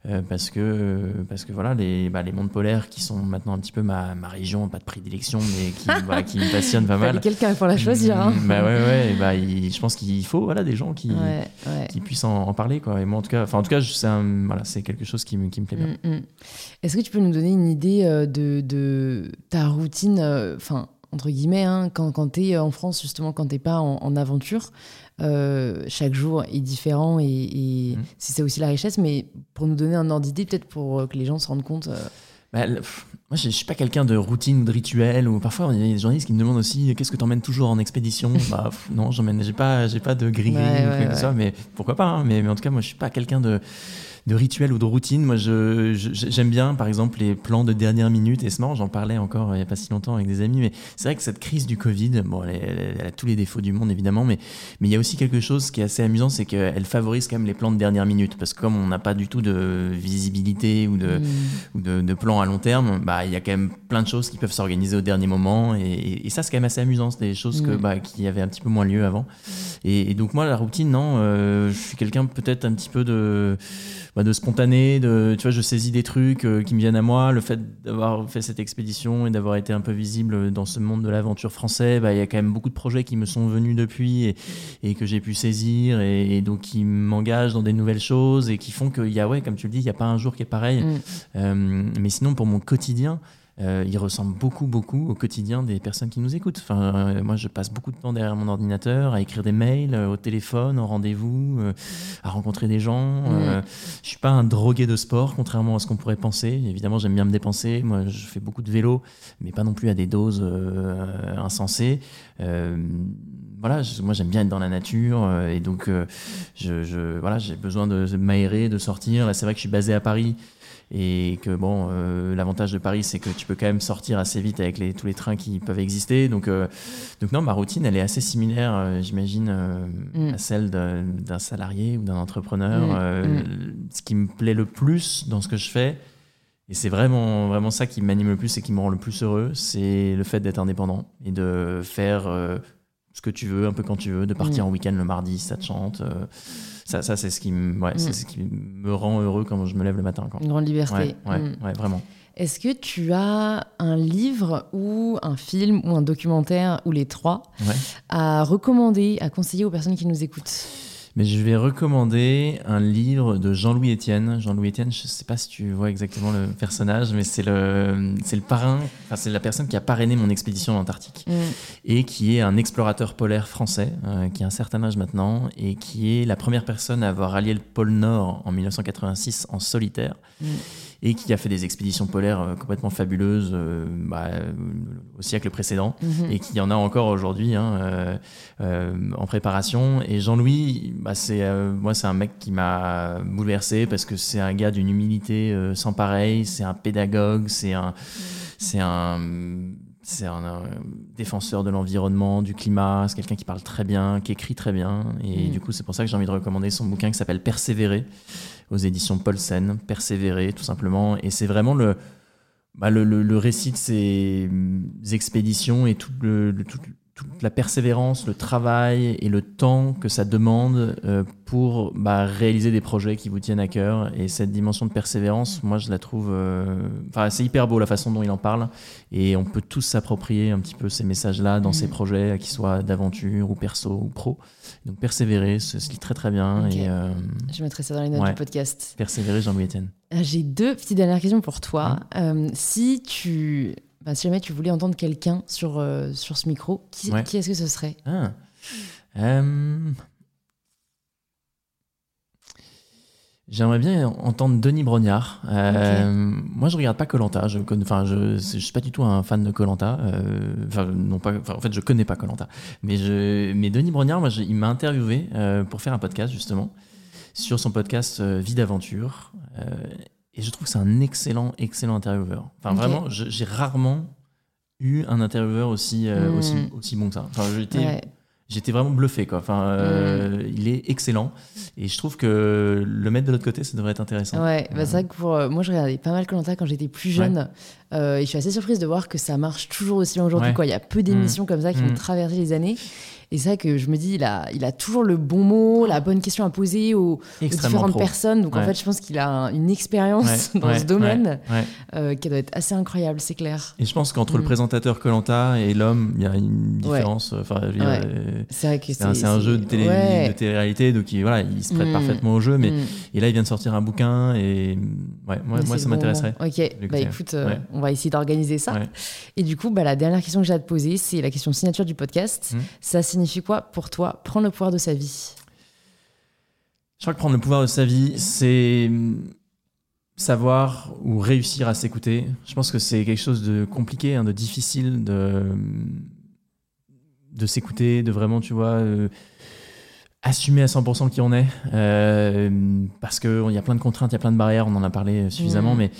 Euh, parce que parce que voilà les bah, les mondes polaires qui sont maintenant un petit peu ma, ma région pas de prédilection mais qui voilà, qui me passionnent pas mal quelqu'un pour la choisir. Hein. Mm, bah ouais ouais bah il- je pense qu'il faut voilà des gens qui Ouais, ouais. qui puissent en, en parler quoi et moi en tout cas enfin en tout cas c'est un- voilà c'est quelque chose qui me qui me plaît bien Mm, mm. Est-ce que tu peux nous donner une idée euh, de, de ta routine, euh, enfin, entre guillemets, hein, quand, quand tu es en France, justement, quand tu pas en, en aventure euh, chaque jour est différent et, et Mm. c'est ça aussi la richesse, mais pour nous donner un ordre d'idée, peut-être pour euh, que les gens se rendent compte. euh, Bah, le- pff, moi, je je suis pas quelqu'un de routine ou de rituel. Ou parfois, il y a des journalistes qui me demandent aussi qu'est-ce que tu emmènes toujours en expédition? bah, pff, non, j'emmène, j'ai pas, j'ai pas de gris Ouais, ouais, soit, mais pourquoi pas. hein. mais, mais en tout cas, moi, je suis pas quelqu'un de de rituel ou de routine. Moi, je, je- j'aime bien, par exemple, les plans de dernière minute. Et c'est marrant, j'en parlais encore euh, il y a pas si longtemps avec des amis. Mais c'est vrai que cette crise du Covid, bon, elle, elle- elle a tous les défauts du monde, évidemment. Mais mais il y a aussi quelque chose qui est assez amusant, c'est qu'elle favorise quand même les plans de dernière minute. Parce que comme on n'a pas du tout de visibilité ou de, mm. ou de, de plans à long terme, bah il y a quand même plein de choses qui peuvent s'organiser au dernier moment et, et- et ça c'est quand même assez amusant, c'est des choses que Mm. bah, qui avaient un petit peu moins lieu avant. Et, et donc moi la routine non, euh, je suis quelqu'un peut-être un petit peu de bah, de spontané, de tu vois je saisis des trucs euh, qui me viennent à moi, le fait d'avoir fait cette expédition et d'avoir été un peu visible dans ce monde de l'aventure français, bah il y a quand même beaucoup de projets qui me sont venus depuis et, et que j'ai pu saisir et, et donc qui m'engagent dans des nouvelles choses et qui font qu'il y a ouais comme tu le dis, il y a pas un jour qui est pareil. Mm. Euh, mais sinon, pour mon quotidien, euh, il ressemble beaucoup, beaucoup au quotidien des personnes qui nous écoutent. Enfin, euh, moi, je passe beaucoup de temps derrière mon ordinateur à écrire des mails, euh, au téléphone, au rendez-vous, à rencontrer des gens. Euh, je suis pas un drogué de sport, contrairement à ce qu'on pourrait penser. Évidemment, j'aime bien me dépenser. Moi, je fais beaucoup de vélo, mais pas non plus à des doses insensées. Voilà, je- moi j'aime bien être dans la nature et donc je, je- voilà, j'ai besoin de, de m'aérer, de sortir. Là, c'est vrai que je suis basé à Paris et que bon, euh, l'avantage de Paris, c'est que tu peux quand même sortir assez vite avec les, tous les trains qui peuvent exister. Donc, euh, donc non, ma routine, elle est assez similaire, euh, j'imagine, Mm. à celle d'un salarié ou d'un entrepreneur. Mm, Euh, Ce qui me plaît le plus dans ce que je fais, et c'est vraiment, vraiment ça qui m'anime le plus et qui me rend le plus heureux, c'est le fait d'être indépendant et de faire ce que tu veux, un peu quand tu veux, de partir Mm. en week-end le mardi ça te chante. Ça, ça c'est ce, qui me- ouais, Mm. c'est ce qui me rend heureux quand je me lève le matin. Quoi. Une grande liberté. Ouais, ouais, Mm. ouais, vraiment. Est-ce que tu as un livre ou un film ou un documentaire ou les trois à recommander, à conseiller aux personnes qui nous écoutent? Mais je vais recommander un livre de Jean-Louis Etienne. Jean-Louis Etienne, je ne sais pas si tu vois exactement le personnage, mais c'est le, c'est le parrain, enfin, c'est la personne qui a parrainé mon expédition en Antarctique Mm. et qui est un explorateur polaire français, euh, qui a un certain âge maintenant et qui est la première personne à avoir allié le pôle Nord en 1986 en solitaire. Mm. Et qui a fait des expéditions polaires euh, complètement fabuleuses euh, bah, euh, au siècle précédent Mhm. et qu'il y en a encore aujourd'hui hein, euh, euh, en préparation. Et Jean-Louis, bah, c'est euh, moi, c'est un mec qui m'a bouleversé parce que c'est un gars d'une humilité euh, sans pareil. C'est un pédagogue, c'est un, c'est un, c'est un, défenseur de l'environnement, du climat. C'est quelqu'un qui parle très bien, qui écrit très bien. Et Mm. du coup, c'est pour ça que j'ai envie de recommander son bouquin qui s'appelle Persévérer aux éditions Paulsen. Persévérer, tout simplement. Et c'est vraiment le bah, le, le- le récit de ces hum, expéditions et tout le, le- toute, toute la persévérance, le travail et le temps que ça demande euh, pour bah, réaliser des projets qui vous tiennent à cœur. Et cette dimension de persévérance, moi, je la trouve. euh, Enfin, c'est hyper beau la façon dont il en parle. Et on peut tous s'approprier un petit peu ces messages-là dans Mhm. ces projets, qu'ils soient d'aventure ou perso ou pro. Donc, persévérer, ça se lit très très bien. Et euh, Je mettrai ça dans les notes Ouais. du podcast. persévérer, Jean-Louis Etienne. Euh, J'ai deux petites dernières questions pour toi. Mmh. Euh, si tu, bah, si jamais tu voulais entendre quelqu'un sur euh, sur ce micro, qui, Ouais. qui est-ce que ce serait? Ah. Euh, J'aimerais bien entendre Denis Brognard. Euh, Moi, je regarde pas Colanta. Je enfin, je, je suis pas du tout un fan de Colanta. Euh, non pas. En fait, je connais pas Colanta. Mais je, mais Denis Brognard, moi, je, il m'a interviewé euh, pour faire un podcast justement sur son podcast Vie d'aventure. Euh, et je trouve que c'est un excellent, excellent intervieweur. Enfin, vraiment, j'ai rarement eu un intervieweur aussi, euh, Mm. aussi, aussi bon que ça. Enfin, j'étais, Ouais. j'étais vraiment bluffé, quoi. Enfin, euh, il est excellent. Et je trouve que le mettre de l'autre côté, ça devrait être intéressant. Ouais, bah c'est vrai que pour, euh, moi je regardais pas mal Colanta quand j'étais plus jeune Euh, et je suis assez surprise de voir que ça marche toujours aussi bien aujourd'hui. Ouais. quoi. Il y a peu d'émissions comme ça qui ont traversé les années. Et c'est vrai que je me dis, il a, il a toujours le bon mot, la bonne question à poser aux, différentes pro. personnes. Donc en fait, je pense qu'il a un- une expérience Ouais, dans ouais, ce domaine euh, qui doit être assez incroyable, c'est clair. Et je pense qu'entre le Mm. présentateur Colanta et l'homme, il y a une différence. Enfin, euh, C'est vrai que c'est un, jeu de, télé, ouais. de télé-réalité, donc il, voilà, il se prête Mm. parfaitement au jeu. Mais Mm. et là, il vient de sortir un bouquin et ouais, moi, ça bon m'intéresserait. Ok, bah écoute, euh, on va essayer d'organiser ça. Et du coup, bah, la dernière question que j'ai à te poser, c'est la question signature du podcast. Ça signifie quoi pour toi prendre le pouvoir de sa vie? Je crois que prendre le pouvoir de sa vie, c'est savoir ou réussir à s'écouter. Je pense que c'est quelque chose de compliqué, hein, de difficile de, de s'écouter, de vraiment, tu vois, euh, assumer à 100% qui on est. Euh, parce qu'il y a plein de contraintes, il y a plein de barrières, on en a parlé suffisamment, Mhm. mais,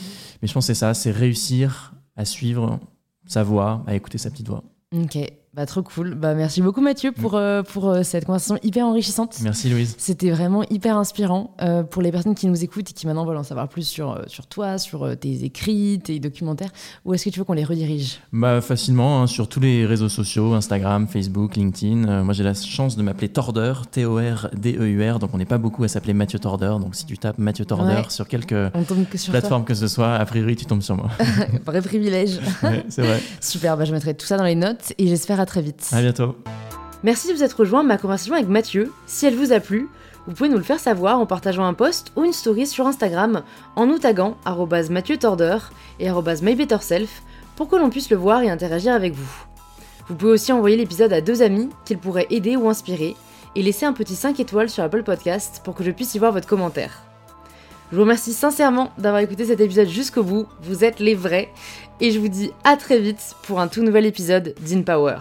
mais je pense que c'est ça, c'est réussir à suivre sa voix, à écouter sa petite voix. Ok, bah trop cool. Bah merci beaucoup Mathieu pour, euh, pour euh, cette conversation hyper enrichissante. Merci Louise. C'était vraiment hyper inspirant euh, pour les personnes qui nous écoutent et qui maintenant veulent en savoir plus sur, sur toi, sur tes écrits, tes documentaires. Où est-ce que tu veux qu'on les redirige? Bah, facilement, hein, sur tous les réseaux sociaux, Instagram, Facebook, LinkedIn. Moi, j'ai la chance de m'appeler Torder, T-O-R-D-E-U-R. E Donc, on n'est pas beaucoup à s'appeler Mathieu Torder. Donc, si tu tapes Mathieu Torder Ouais. sur quelque que sur plateforme que ce soit, a priori, tu tombes sur moi. Vrai privilège. Ouais, c'est vrai. Super, bah je mettrai tout ça dans les notes et j'espère à très vite. À bientôt. Merci de vous être rejoint à ma conversation avec Mathieu. Si elle vous a plu, vous pouvez nous le faire savoir en partageant un post ou une story sur Instagram en nous taguant Mathieu Torder et MyBetterSelf pour que l'on puisse le voir et interagir avec vous. Vous pouvez aussi envoyer l'épisode à deux amis qu'il pourrait aider ou inspirer et laisser un petit 5 étoiles sur Apple Podcast pour que je puisse y voir votre commentaire. Je vous remercie sincèrement d'avoir écouté cet épisode jusqu'au bout, vous êtes les vrais, et je vous dis à très vite pour un tout nouvel épisode d'InPower.